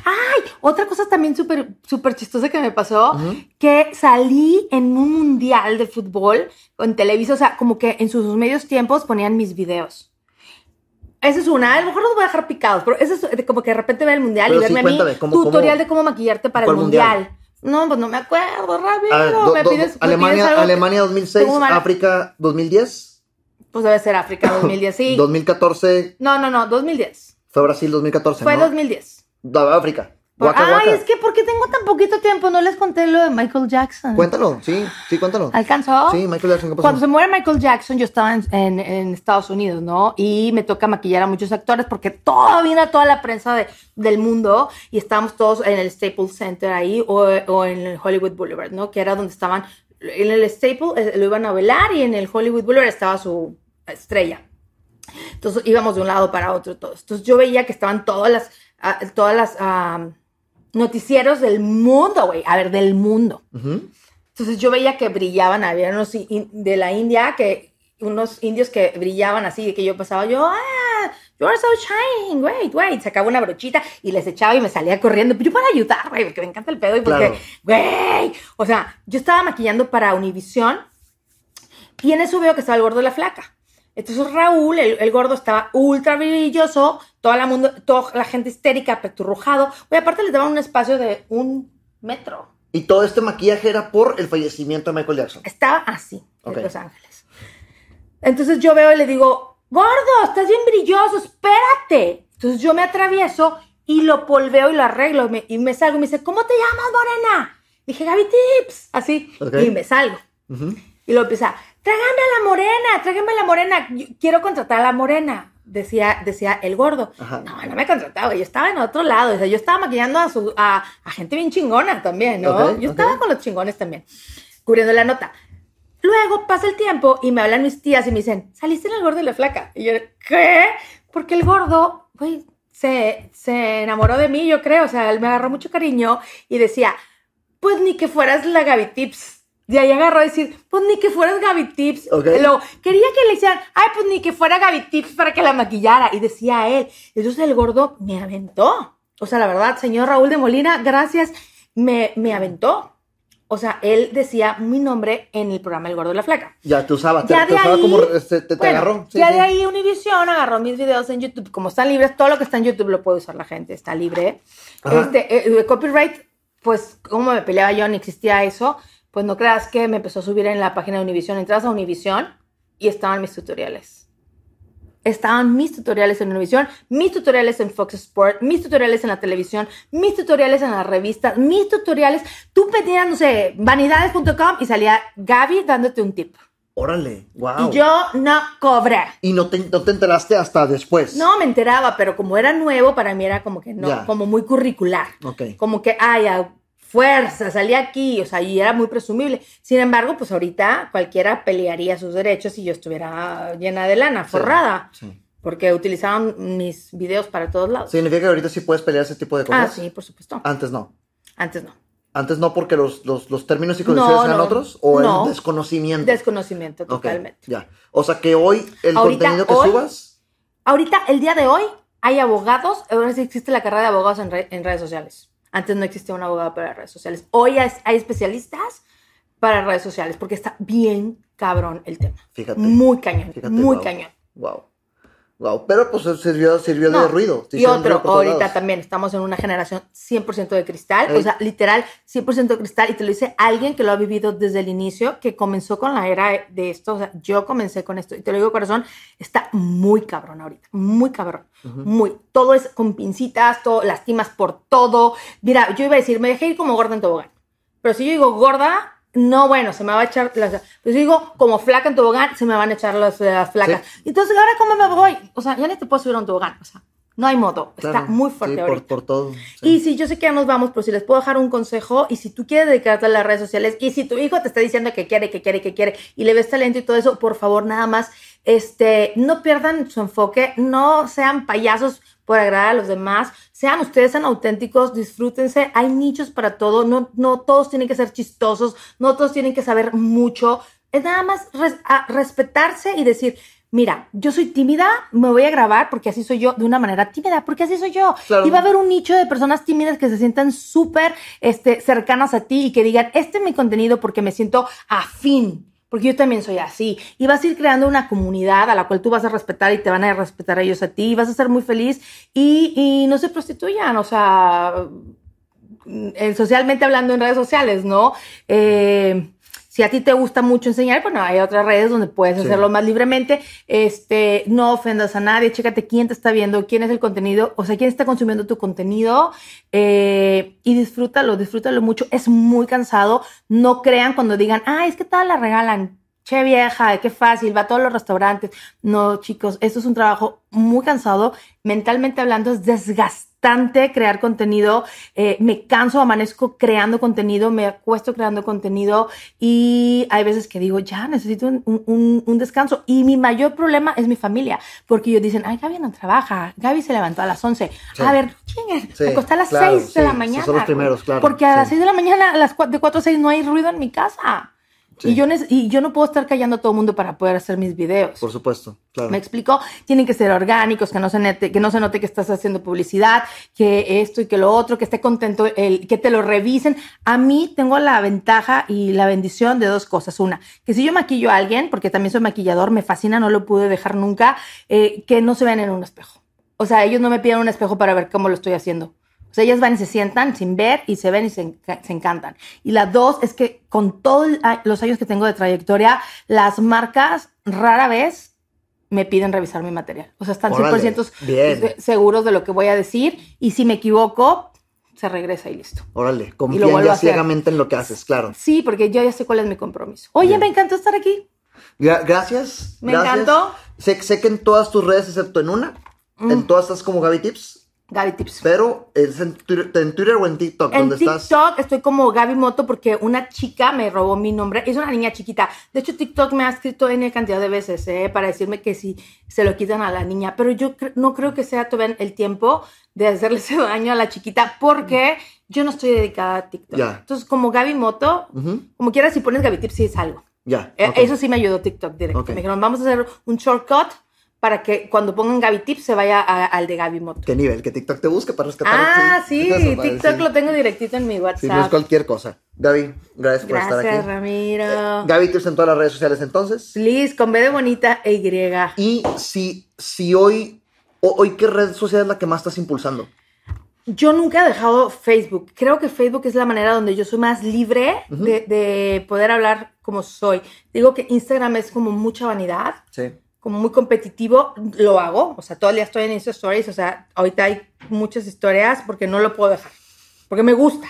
¡Ay! Otra cosa también súper súper chistosa que me pasó, que salí en un mundial de fútbol con Televisa, o sea, como que en sus medios tiempos ponían mis videos. Esa es una, a lo mejor los voy a dejar picados, pero eso es como que de repente ver el mundial Pero y sí, verme a mí ¿cómo- tutorial cómo- de cómo maquillarte para el ¿Cuál mundial? mundial. No, pues no me acuerdo, ver, do- me do- pides, me pides Alemania, algo que- Alemania 2006, tengo mal- África 2010, Pues debe ser África 2010, sí. 2014 No, no, no, 2010. fue Brasil 2014, Fue ¿no? 2010. Da- África. Guaca, Ay, guaca. es que ¿por qué tengo tan poquito tiempo? No les conté lo de Michael Jackson. Cuéntalo, sí, sí, cuéntalo. ¿Alcanzó? Sí, Michael Jackson, ¿qué pasó? Cuando se muere Michael Jackson, yo estaba en, en- en Estados Unidos, ¿no? Y me toca maquillar a muchos actores porque todo viene a toda la prensa de- del mundo y estábamos todos en el Staples Center ahí o, o en el Hollywood Boulevard, ¿no? Que era donde estaban. En el Staples eh, lo iban a velar y en el Hollywood Boulevard estaba su estrella. Entonces íbamos de un lado para otro todos. Entonces yo veía que estaban todas las, ah, todas las ah, noticieros del mundo, güey. A ver, del mundo. Entonces yo veía que brillaban, había unos de la India, que unos indios que brillaban así, que yo pasaba, yo, ah, you are so shining, wait, wait, sacaba una brochita y les echaba y me salía corriendo, yo para ayudar, güey, porque me encanta el pedo y porque, güey, o sea, yo estaba maquillando para Univision y en eso veo que estaba el gordo de la flaca. Entonces Raúl, el, el gordo, estaba ultra brilloso, toda la, mundo, toda la gente histérica, peturrujado. Oye, aparte les daban un espacio de un metro. Y todo este maquillaje era por el fallecimiento de Michael Jackson. Estaba así, Ok. en Los Ángeles. Entonces yo veo y le digo, gordo, estás bien brilloso, espérate. Entonces yo me atravieso y lo polveo y lo arreglo y me, y me salgo y me dice, ¿cómo te llamas, Morena? Dije, Gaby Tips, así. Ok. Y me salgo. Ujú. Y lo empieza, trágame a la morena, trágame a la morena, yo quiero contratar a la morena, decía, decía el gordo. Ajá. No, no me contrataba, yo estaba en otro lado, o sea, yo estaba maquillando a, su, a, a gente bien chingona también, ¿no? Yo estaba con los chingones también, cubriendo la nota. Luego pasa el tiempo y me hablan mis tías y me dicen, saliste en el gordo y la flaca. Y yo, ¿qué? Porque el gordo, güey, se, se enamoró de mí, yo creo, o sea, él me agarró mucho cariño y decía, pues ni que fueras la Gaby Tips. De ahí agarró a decir, pues ni que fueras Gaby Tips. Ok. Luego, quería que le hicieran, ay, pues ni que fuera Gaby Tips para que la maquillara. Y decía él. Entonces el gordo me aventó. O sea, la verdad, señor Raúl de Molina, gracias, me, me aventó. O sea, él decía mi nombre en el programa El Gordo y la Flaca. Ya te usaba, te, Ya te de usaba ahí, como este, te, te bueno, agarró. Sí, ya sí. de ahí Univision agarró mis videos en YouTube. Como están libres, todo lo que está en YouTube lo puede usar la gente, está libre. Ajá. Este, eh, de copyright, pues, como me peleaba yo, ni existía eso. Pues no creas que me empezó a subir en la página de Univision. Entras a Univision y estaban mis tutoriales. Estaban mis tutoriales en Univision, mis tutoriales en Fox Sport, mis tutoriales en la televisión, mis tutoriales en las revistas, mis tutoriales. Tú pedías, no sé, vanidades.com y salía Gaby dándote un tip. Órale, wow. Y yo no cobré. Y no te, no te enteraste hasta después. No me enteraba, pero como era nuevo, para mí era como que no, como muy curricular. Ok. Como que, ay, fuerza, salí aquí, o sea, y era muy presumible. Sin embargo, pues ahorita cualquiera pelearía sus derechos si yo estuviera llena de lana, forrada, Sí. porque utilizaban mis videos para todos lados. Significa que ahorita sí puedes pelear ese tipo de ah, cosas. sí, por supuesto. Antes no. Antes no. Antes no porque los, los, los términos y condiciones No, eran no, otros o no. el desconocimiento. Desconocimiento totalmente. ya. O sea que hoy el Ahorita, contenido que hoy- subas. Ahorita, el día de hoy, hay abogados, ahora sí existe la carrera de abogados en, re- en redes sociales. Antes no existía un abogado para redes sociales. Hoy hay, hay especialistas para redes sociales porque está bien cabrón el tema. Fíjate. Muy cañón, Fíjate, muy wow. cañón. Wow. Wow. Pero pues sirvió, sirvió de No, ruido. Te Y otro, ruido ahorita lados. también estamos en una generación 100% de cristal, o sea, literal 100% de cristal, y te lo dice alguien que lo ha vivido desde el inicio, que comenzó con la era de esto, o sea, yo comencé con esto, y te lo digo corazón, está muy cabrón ahorita, muy cabrón, muy, todo es con pincitas, todo, lastimas por todo, mira, yo iba a decir, me dejé ir como gorda en tobogán, pero si yo digo gorda, no, bueno, se me va a echar, las, pues digo como flaca en tobogán, se me van a echar las, las flacas, entonces ahora cómo me voy, o sea, ya ni te puedo subir a un tobogán, o sea, No hay modo. Claro, Está muy fuerte sí, por, ahorita. por todo. sí. Y si yo sé que ya nos vamos, pero si les puedo dejar un consejo, y si tú quieres dedicarte a las redes sociales, y si tu hijo te está diciendo que quiere, que quiere, que quiere, y le ves talento y todo eso, por favor, nada más, este, no pierdan su enfoque, no sean payasos por agradar a los demás, sean ustedes, sean auténticos, disfrútense, hay nichos para todo, no, no todos tienen que ser chistosos, no todos tienen que saber mucho, es nada más res- a- respetarse y decir, mira, yo soy tímida, me voy a grabar porque así soy yo, de una manera tímida, porque así soy yo. Claro. Y va a haber un nicho de personas tímidas que se sientan súper este, cercanas a ti y que digan, este es mi contenido porque me siento afín. Porque yo también soy así. Y vas a ir creando una comunidad a la cual tú vas a respetar y te van a respetar ellos a ti. Y vas a ser muy feliz. Y, no se prostituyan. O sea, eh, socialmente hablando en redes sociales, ¿no? Eh, si a ti te gusta mucho enseñar, bueno, hay otras redes donde puedes Sí. hacerlo más libremente. Este, no ofendas a nadie, chécate quién te está viendo, quién es el contenido, o sea, quién está consumiendo tu contenido eh, y disfrútalo, disfrútalo mucho. Es muy cansado. No crean cuando digan, ah, es que todas la regalan. Che vieja, qué fácil, va a todos los restaurantes. No, chicos, esto es un trabajo muy cansado. Mentalmente hablando, es desgastante crear contenido. Eh, me canso, amanezco creando contenido, me acuesto creando contenido y hay veces que digo, ya necesito un, un- un descanso. Y mi mayor problema es mi familia, porque ellos dicen, ay, Gaby no trabaja, Gaby se levantó a las 11. Sí. A ver, chinguen, Sí, me acosté a las claro, 6 de sí, la mañana. son los primeros, claro, Porque a las 6 de la mañana, a las cua- de 4 a 6 no hay ruido en mi casa. Sí. Y, yo nece- y yo no puedo estar callando a todo el mundo para poder hacer mis videos. Por supuesto, claro. ¿Me explico? Tienen que ser orgánicos, que no se note, que no se note que estás haciendo publicidad, que esto y que lo otro, que esté contento, el, que te lo revisen. A mí tengo la ventaja y la bendición de dos cosas. Una, que si yo maquillo a alguien, porque también soy maquillador, me fascina, no lo pude dejar nunca, eh, que no se vean en un espejo. O sea, ellos no me piden un espejo para ver cómo lo estoy haciendo. O sea, ellas van y se sientan sin ver y se ven y se, se encantan. Y la dos es que con todos los años que tengo de trayectoria, las marcas rara vez me piden revisar mi material. O sea, están Órale, 100% bien. se- seguros de lo que voy a decir y si me equivoco, se regresa y listo. Órale, lo vuelvo confía a ya ciegamente en lo que haces, claro. Sí, porque yo ya sé cuál es mi compromiso. Oye, Bien. me encantó estar aquí. Gra- gracias. Me gracias. encantó. Sé, sé que en todas tus redes, excepto en una, Mm. en todas estás como Gaby Tips, Gaby Tips. pero es en Twitter, en Twitter o en TikTok, En donde TikTok estás. estoy como Gaby Moto porque una chica me robó mi nombre. Es una niña chiquita. De hecho, TikTok me ha escrito N cantidad de veces eh, para decirme que si se lo quitan a la niña. Pero yo cre- no creo que sea todavía el tiempo de hacerle ese daño a la chiquita porque yo no estoy dedicada a TikTok. Ya. Entonces, como Gaby Moto, Ujú, como quieras, si pones Gaby Tips, sí es algo. Ya. Eh. Eso sí me ayudó TikTok directo. Ok. Me dijeron, vamos a hacer un shortcut para que cuando pongan Gaby Tips se vaya a- al de Gaby Moto. ¿Qué nivel? Que TikTok te busque para rescatar. Ah, sí, TikTok lo tengo directito en mi Sí, WhatsApp. no es cualquier cosa. Gaby, gracias por estar Gracias, aquí. Ramiro. Gaby Tips en todas las redes sociales entonces. Please, con B de bonita e Y. Y si, si hoy, hoy, ¿qué red social es la que más estás impulsando? Yo nunca he dejado Facebook. Creo que Facebook es la manera donde yo soy más libre de, de poder hablar como soy. Digo que Instagram es como mucha vanidad, Sí. Como muy competitivo. Lo hago. O sea, día estoy en Insta Stories. O sea, ahorita hay muchas historias porque no lo puedo dejar. Porque me gusta.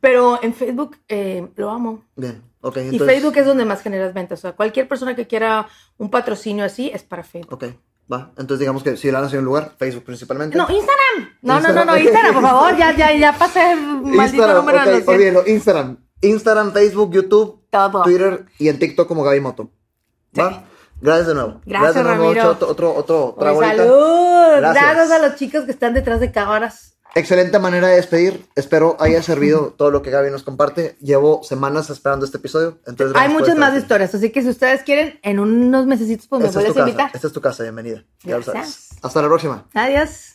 Pero en Facebook eh, lo amo. Bien, ok. Y Entonces, Facebook es donde más generas ventas. O sea, cualquier persona que quiera un patrocinio así es para Facebook. Ok, va. Entonces digamos que si la nació en un lugar, Facebook principalmente. No, Instagram. No, no, no, Instagram. no, Instagram, por favor. Ya, ya, ya pasé el maldito Instagram, número de ok, los cien. olvídalo, Instagram. Instagram, Facebook, YouTube, Todo. Twitter y en TikTok como Gaby Moto. ¿Va? Gracias de nuevo. Gracias, de nuevo. Ramiro. Otro, otro, otro trago salud. Gracias. Gracias a los chicos que están detrás de cámaras. Excelente manera de despedir. Espero haya servido todo lo que Gaby nos comparte. Llevo semanas esperando este episodio. Entonces, Hay gracias muchas más historias, así que si ustedes quieren, en unos mesecitos, pues me Esta es puedes casa. invitar. Esta es tu casa. Bienvenida. Ya lo sabes. Gracias. Hasta la próxima. Adiós.